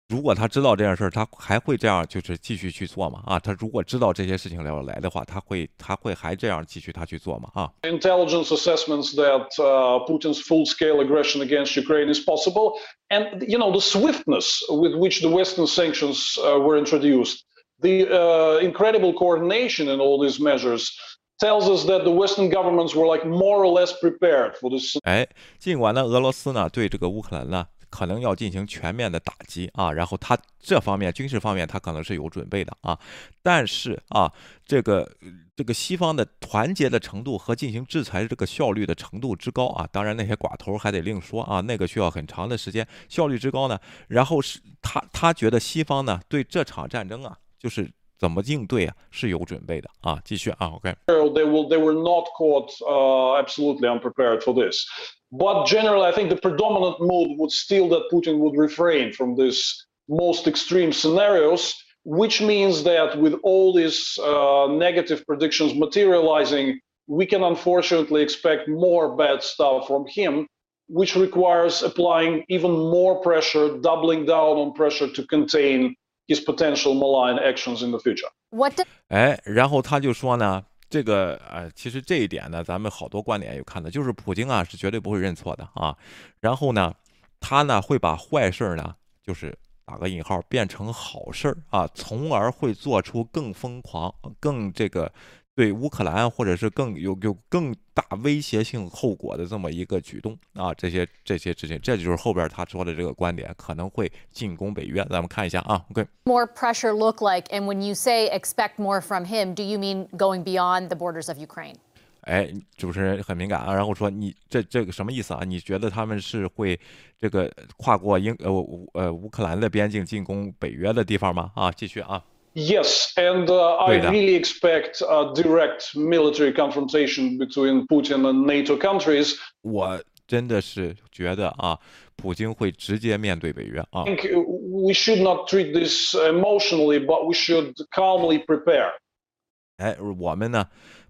如果他知道这件事儿，他还会这样就是继续去做吗？啊，他如果知道这些事情要来的话，他会他会还这样继续他去做吗？啊？Intelligence assessments that uh, Putin's full-scale aggression against Ukraine is possible, and you know the swiftness with which the Western sanctions uh, were introduced, the uh, incredible coordination in all these measures. Tells us that the Western governments were like more or less prepared for this. 哎，尽管呢，俄罗斯呢对这个乌克兰呢 可能要进行全面的打击啊，然后他这方面军事方面他可能是有准备的啊，但是啊，这个这个西方的团结的程度和进行制裁这个效率的程度之高啊，当然那些寡头还得另说啊，那个需要很长的时间，效率之高呢，然后是他他觉得西方呢对这场战争啊，就是怎么应对啊是有准备的啊，继续啊，OK。They will they were not caught uh absolutely unprepared for this. But generally, I think the predominant mood would still that Putin would refrain from these most extreme scenarios, which means that with all these uh, negative predictions materializing, we can unfortunately expect more bad stuff from him, which requires applying even more pressure, doubling down on pressure to contain his potential malign actions in the future. What? 哎，然后他就说呢，这个呃，其实这一点呢，咱们好多观点有看的，就是普京啊是绝对不会认错的啊。然后呢，他呢会把坏事儿呢，就是打个引号变成好事儿啊，从而会做出更疯狂、更这个。对乌克兰或者是更有有更大威胁性后果的这么一个举动啊，这些这些事情，这就是后边他说的这个观点，可能会进攻北约。咱们看一下啊，OK。More pressure look like, and when you say expect more from him, do you mean going beyond the borders of Ukraine? 哎，主持人很敏感啊，然后说你这这个什么意思啊？你觉得他们是会这个跨过英呃呃乌克兰的边境进攻北约的地方吗？啊，继续啊。Yes, and uh, I really expect a direct military confrontation between Putin and NATO countries. 我真的是觉得啊，普京会直接面对北约啊。I think we should not treat this emotionally, but we should calmly prepare. 哎，我们呢？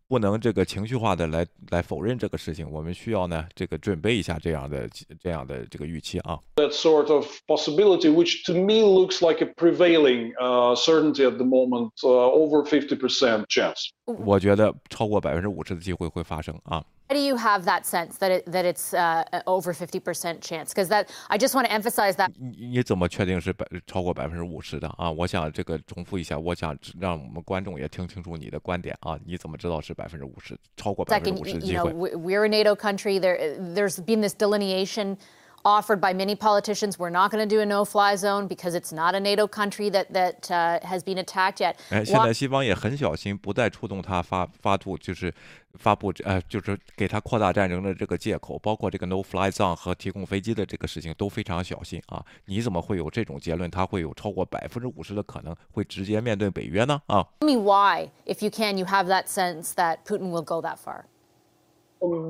不能这个情绪化的来来否认这个事情，我们需要呢这个准备一下这样的这样的这个预期啊。That sort of possibility, which to me looks like a prevailing uh, certainty at the moment, uh, over fifty percent chance. 我觉得超过百分之五十的机会会发生啊。Why do you have that sense that it, that it's uh, over 50% chance? Because that I just want to emphasize that. 你你怎么确定是百超过百分之五十的啊？我想这个重复一下，我想让我们观众也听清楚你的观点啊。你怎么知道是百分之五十超过百分之五十的机会？We're a NATO country. There, there's been this delineation offered by many politicians. We're not going to do a no-fly zone because it's not a NATO country that that uh, has been attacked yet. 哎，现在西方也很小心，不再触动他发发布就是发布呃就是给他扩大战争的这个借口，包括这个 no fly zone 和提供飞机的这个事情都非常小心啊。你怎么会有这种结论？他会有超过百分之五十的可能会直接面对北约呢？啊 Tell me why, if you can, you have that sense that Putin will go that far.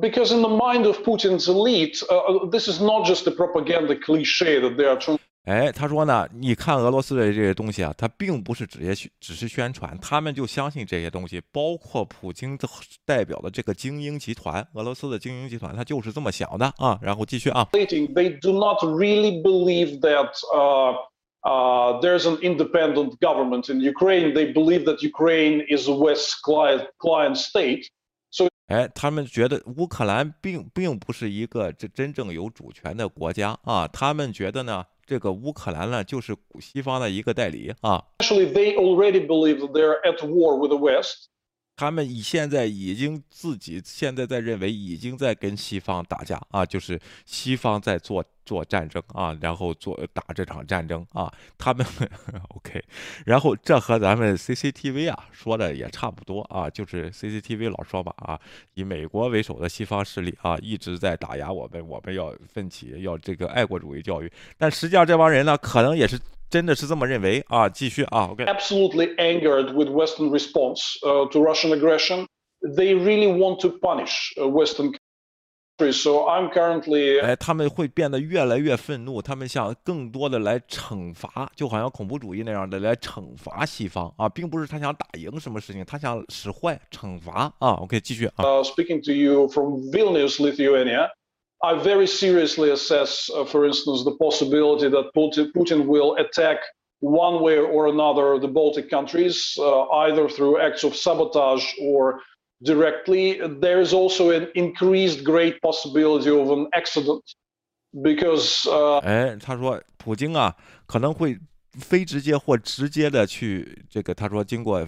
Because in the mind of Putin's elite, uh, this is not just a propaganda cliche that they are trying. 哎，他说呢，你看俄罗斯的这些东西啊，它并不是直接去只是宣传，他们就相信这些东西，包括普京的代表的这个精英集团，俄罗斯的精英集团，他就是这么想的啊。然后继续啊， They do not really believe that uh, uh, there's an independent government in Ukraine. They believe that Ukraine is a West client, client state. 哎，他们觉得乌克兰并并不是一个这真正有主权的国家啊，他们觉得呢，这个乌克兰呢就是西方的一个代理啊，actually, they already believe that they're at war with the West. 他们以现在已经自己现在在认为已经在跟西方打架啊，就是西方在做做战争啊，然后做打这场战争啊，他们 OK，然后这和咱们 CCTV 啊说的也差不多啊，就是 CCTV 老说嘛啊，以美国为首的西方势力啊一直在打压我们，我们要奋起要这个爱国主义教育，但实际上这帮人呢，可能也是真的是这么认为啊，继续啊，OK。absolutely angered with Western response uh, to Russian aggression. They really want to punish uh, Western countries. So I'm currently 哎，他们会变得越来越愤怒，他们想更多的来惩罚，就好像恐怖主义那样的来惩罚西方啊，并不是他想打赢什么事情，他想使坏、惩罚啊。OK，继续啊。uh, speaking to you from Vilnius, Lithuania. I very seriously assess, uh, for instance, the possibility that Putin, Putin will attack one way or another the Baltic countries, uh, either through acts of sabotage or directly. There is also an increased great possibility of an accident because uh, 哎，他说普京啊可能会非直接或直接的去这个，他说经过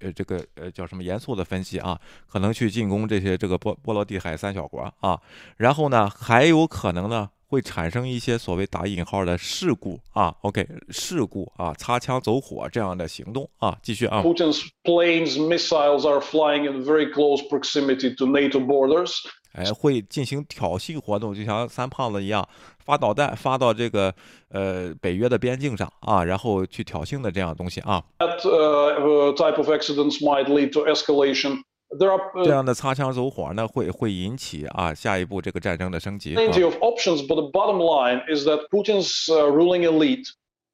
呃这个呃叫什么严肃的分析啊，可能去进攻这些这个波波罗的海三小国啊，然后呢还有可能呢。会产生一些所谓打引号的事故啊，OK，事故啊，擦枪走火这样的行动啊，继续啊。Putin's planes, missiles are flying in very close proximity to NATO borders. 哎，会进行挑衅活动，就像三胖子一样，发导弹发到这个呃北约的边境上啊，然后去挑衅的这样的东西啊。That uh, uh, type of accidents might lead to escalation. 这 uh, 样的擦枪走火呢，会会引起啊下一步这个战争的升级。啊 plenty of options, but the bottom line is that Putin's uh, ruling elite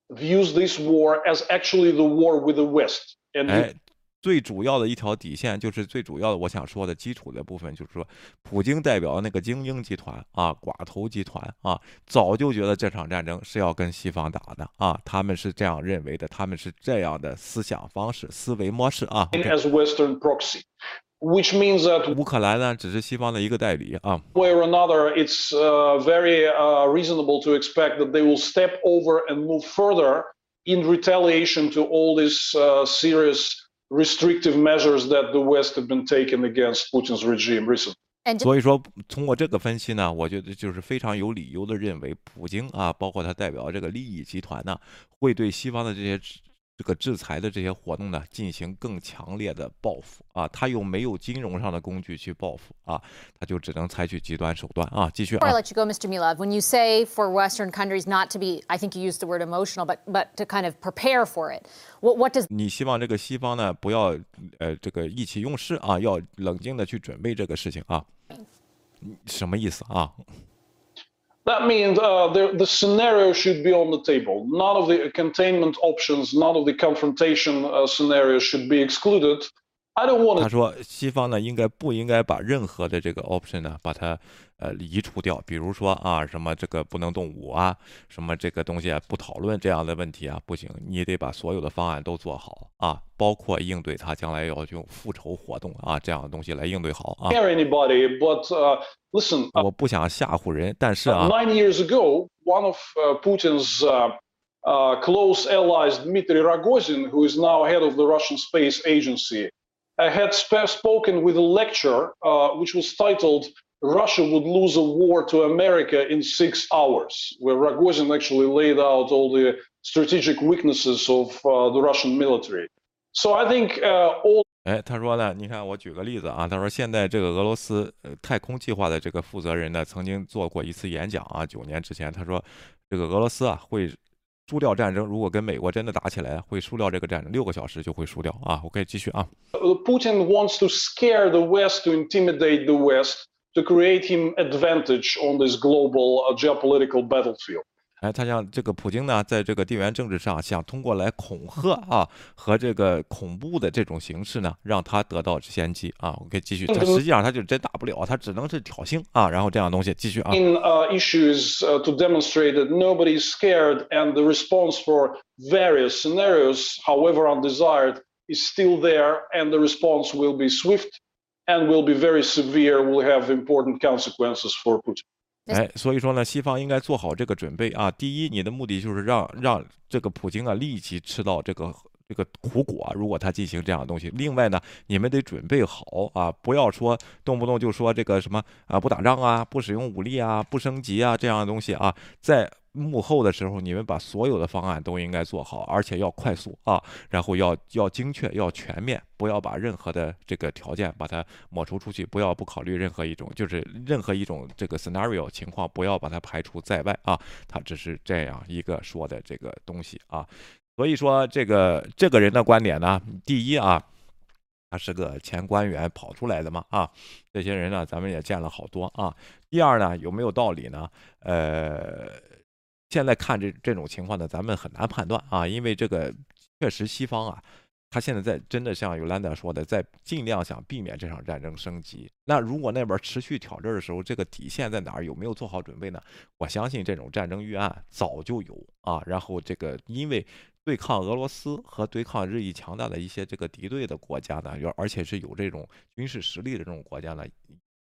views this war as actually the war with the West. 最主要的一条底线就是最主要的，我想说的基础的部分就是说，普京代表的那个精英集团啊，寡头集团啊，早就觉得这场战争是要跟西方打的啊，他们是这样认为的，他们是这样的思想方式、思维模式啊。OK as Western proxy, which means that 乌克兰呢，只是西方的一个代理啊。one way or another, it's uh, very uh, reasonable to expect that they will step over and move further in retaliation to all uh, serious restrictive measures that the West have been taking against Putin's regime recently. And 所以说，通过这个分析呢，我觉得就是非常有理由的认为，普京啊，包括他代表这个利益集团呢，会对西方的这些制这个制裁的这些活动呢，进行更强烈的报复啊。他又没有金融上的工具去报复啊，他就只能采取极端手段啊。继续 Before I 啊。let you go, Mr. Milov, when you say for Western countries not to be, I think you used the word emotional, but but to kind of prepare for it, what what does 你希望这个西方呢，不要呃这个意气用事啊，要冷静的去准备这个事情啊。什么意思啊？That means uh, the, the scenario should be on the table. None of the containment options, none of the confrontation uh, scenarios should be excluded. 他说，西方呢应该不应该把任何的这个 option 呢，把它呃移除掉？比如说啊，什么这个不能动武啊，什么这个东西啊不讨论这样的问题啊，不行，你得把所有的方案都做好啊，包括应对他将来要用复仇活动啊这样的东西来应对好啊。scare anybody, but uh, listen, 我不想吓唬人，但是啊，Nine years ago, one of uh, Putin's uh, uh, close allies, Dmitry Rogozin, who is now head of the Russian Space Agency, uh, had sp- spoken with a lecture uh, which was titled Russia would lose a war to America in six hours, where Rogozin actually laid out all the strategic weaknesses of uh, the Russian military. So I think uh, all 哎，他说呢，你看我举个例子啊，他说现在这个俄罗斯呃太空计划的这个负责人呢，曾经做过一次演讲啊，九年之前，他说这个俄罗斯啊会 输掉战争，如果跟美国真的打起来，会输掉这个战争，六个小时就会输掉啊。我可以继续啊。Putin wants to scare the West to intimidate the West to create him advantage on this global uh, geopolitical battlefield. 哎，他像这个普京呢，在这个地缘政治上想通过来恐吓啊和这个恐怖的这种形式呢，让他得到先机啊。我可以继续，他实际上他就真打不了，他只能是挑衅啊，然后这样东西继续啊。In uh, issues uh, to demonstrate that nobody is scared and the response for various scenarios, however undesired, is still there, and the response will be swift and will be very severe, will have important consequences for Putin. 哎，所以说呢，西方应该做好这个准备啊。第一，你的目的就是让让这个普京啊立即吃到这个这个苦果，如果他进行这样的东西。另外呢，你们得准备好啊，不要说动不动就说这个什么啊不打仗啊，不使用武力啊，不升级啊这样的东西啊，在。幕后的时候，你们把所有的方案都应该做好，而且要快速啊，然后要要精确，要全面，不要把任何的这个条件把它抹除出去，不要不考虑任何一种，就是任何一种这个 scenario 情况，不要把它排除在外啊。他只是这样一个说的这个东西啊。所以说，这个这个人的观点呢，第一啊，他是个前官员跑出来的嘛啊，这些人呢，咱们也见了好多啊。第二呢，有没有道理呢？呃。现在看这这种情况呢，咱们很难判断啊，因为这个确实西方啊，他现在在真的像尤兰达说的，在尽量想避免这场战争升级。那如果那边持续挑战的时候，这个底线在哪儿？有没有做好准备呢？我相信这种战争预案早就有啊。然后这个因为对抗俄罗斯和对抗日益强大的一些这个敌对的国家呢，而且是有这种军事实力的这种国家呢。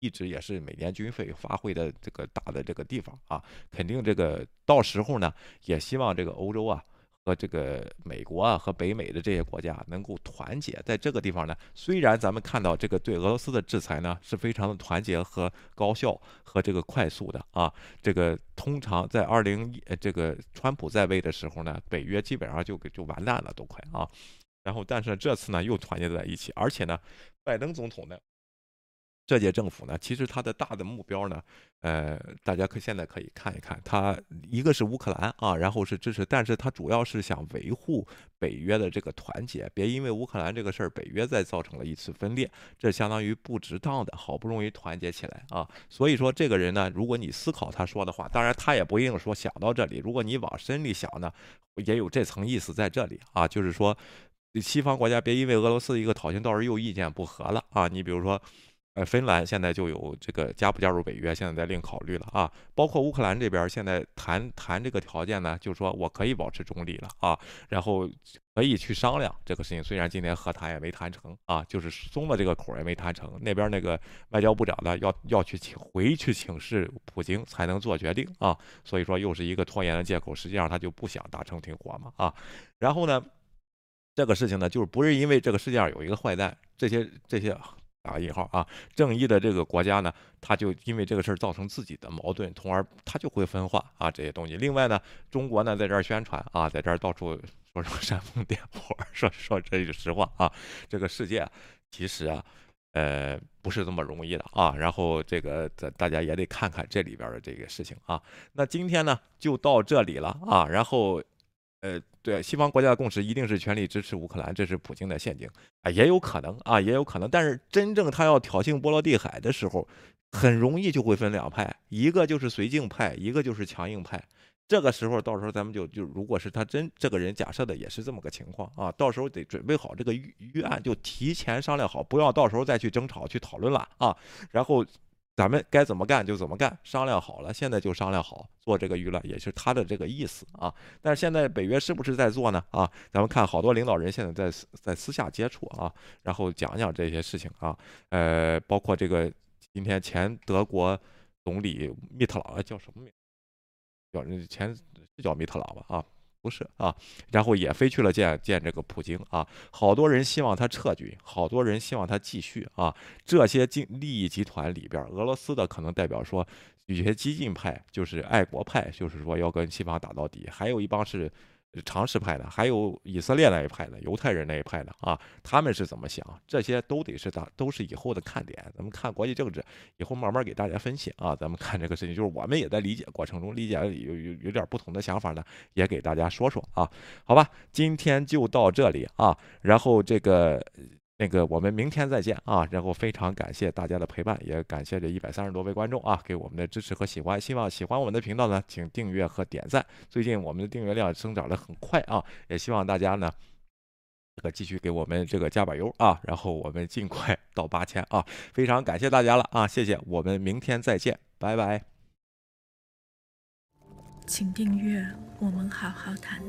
一直也是每年军费发挥的这个大的这个地方啊，肯定这个到时候呢，也希望这个欧洲啊和这个美国啊和北美的这些国家能够团结在这个地方呢。虽然咱们看到这个对俄罗斯的制裁呢是非常的团结和高效和这个快速的啊，这个通常在二零这个川普在位的时候呢，北约基本上就给就完蛋了都快啊，然后但是这次呢又团结在一起，而且呢，拜登总统呢。这届政府呢，其实它的大的目标呢，呃，大家可现在可以看一看，它一个是乌克兰啊，然后是支持，但是它主要是想维护北约的这个团结，别因为乌克兰这个事儿，北约再造成了一次分裂，这相当于不值当的，好不容易团结起来啊，所以说这个人呢，如果你思考他说的话，当然他也不一定说想到这里，如果你往深里想呢，也有这层意思在这里啊，就是说西方国家别因为俄罗斯一个讨薪，到时候又意见不合了啊，你比如说。呃，芬兰现在就有这个加不加入北约，现在在另考虑了啊。包括乌克兰这边现在谈谈这个条件呢，就是说我可以保持中立了啊，然后可以去商量这个事情。虽然今天和谈也没谈成啊，就是松了这个口也没谈成。那边那个外交部长呢，要要去请回去请示普京才能做决定啊。所以说又是一个拖延的借口，实际上他就不想达成停火嘛啊。然后呢，这个事情呢，就是不是因为这个世界上有一个坏蛋，这些这些。打引号啊，正义的这个国家呢，他就因为这个事儿造成自己的矛盾，从而他就会分化啊这些东西。另外呢，中国呢在这儿宣传啊，在这儿到处说什么 煽风点火，说说这句实话啊，这个世界其实啊，呃不是这么容易的啊。然后这个大大家也得看看这里边的这个事情啊。那今天呢就到这里了啊，然后。呃，对，西方国家的共识一定是全力支持乌克兰，这是普京的陷阱啊，也有可能啊，也有可能。但是真正他要挑衅波罗的海的时候，很容易就会分两派，一个就是绥靖派，一个就是强硬派。这个时候，到时候咱们就就，如果是他真这个人假设的也是这么个情况啊，到时候得准备好这个预预案，就提前商量好，不要到时候再去争吵去讨论了啊，然后。咱们该怎么干就怎么干，商量好了，现在就商量好做这个娱乐，也是他的这个意思啊。但是现在北约是不是在做呢？啊，咱们看好多领导人现在在在私下接触啊，然后讲讲这些事情啊。呃，包括这个今天前德国总理密特朗叫什么名？叫前是叫密特朗吧？啊，不是啊，然后也飞去了见见这个普京啊，好多人希望他撤军，好多人希望他继续啊。这些经利益集团里边，俄罗斯的可能代表说有些激进派，就是爱国派，就是说要跟西方打到底，还有一帮是。常识派的，还有以色列那一派的，犹太人那一派的啊，他们是怎么想？这些都得是大，都是以后的看点。咱们看国际政治，以后慢慢给大家分析啊。咱们看这个事情，就是我们也在理解过程中，理解有有有点不同的想法呢，也给大家说说啊。好吧，今天就到这里啊，然后这个。那个，我们明天再见啊！然后非常感谢大家的陪伴，也感谢这一百三十多位观众啊，给我们的支持和喜欢。希望喜欢我们的频道呢，请订阅和点赞。最近我们的订阅量增长的很快啊，也希望大家呢，这个继续给我们这个加把油啊，然后我们尽快 到八千啊！非常感谢大家了啊，谢谢，我们明天再见，拜拜。请订阅，我们好好谈。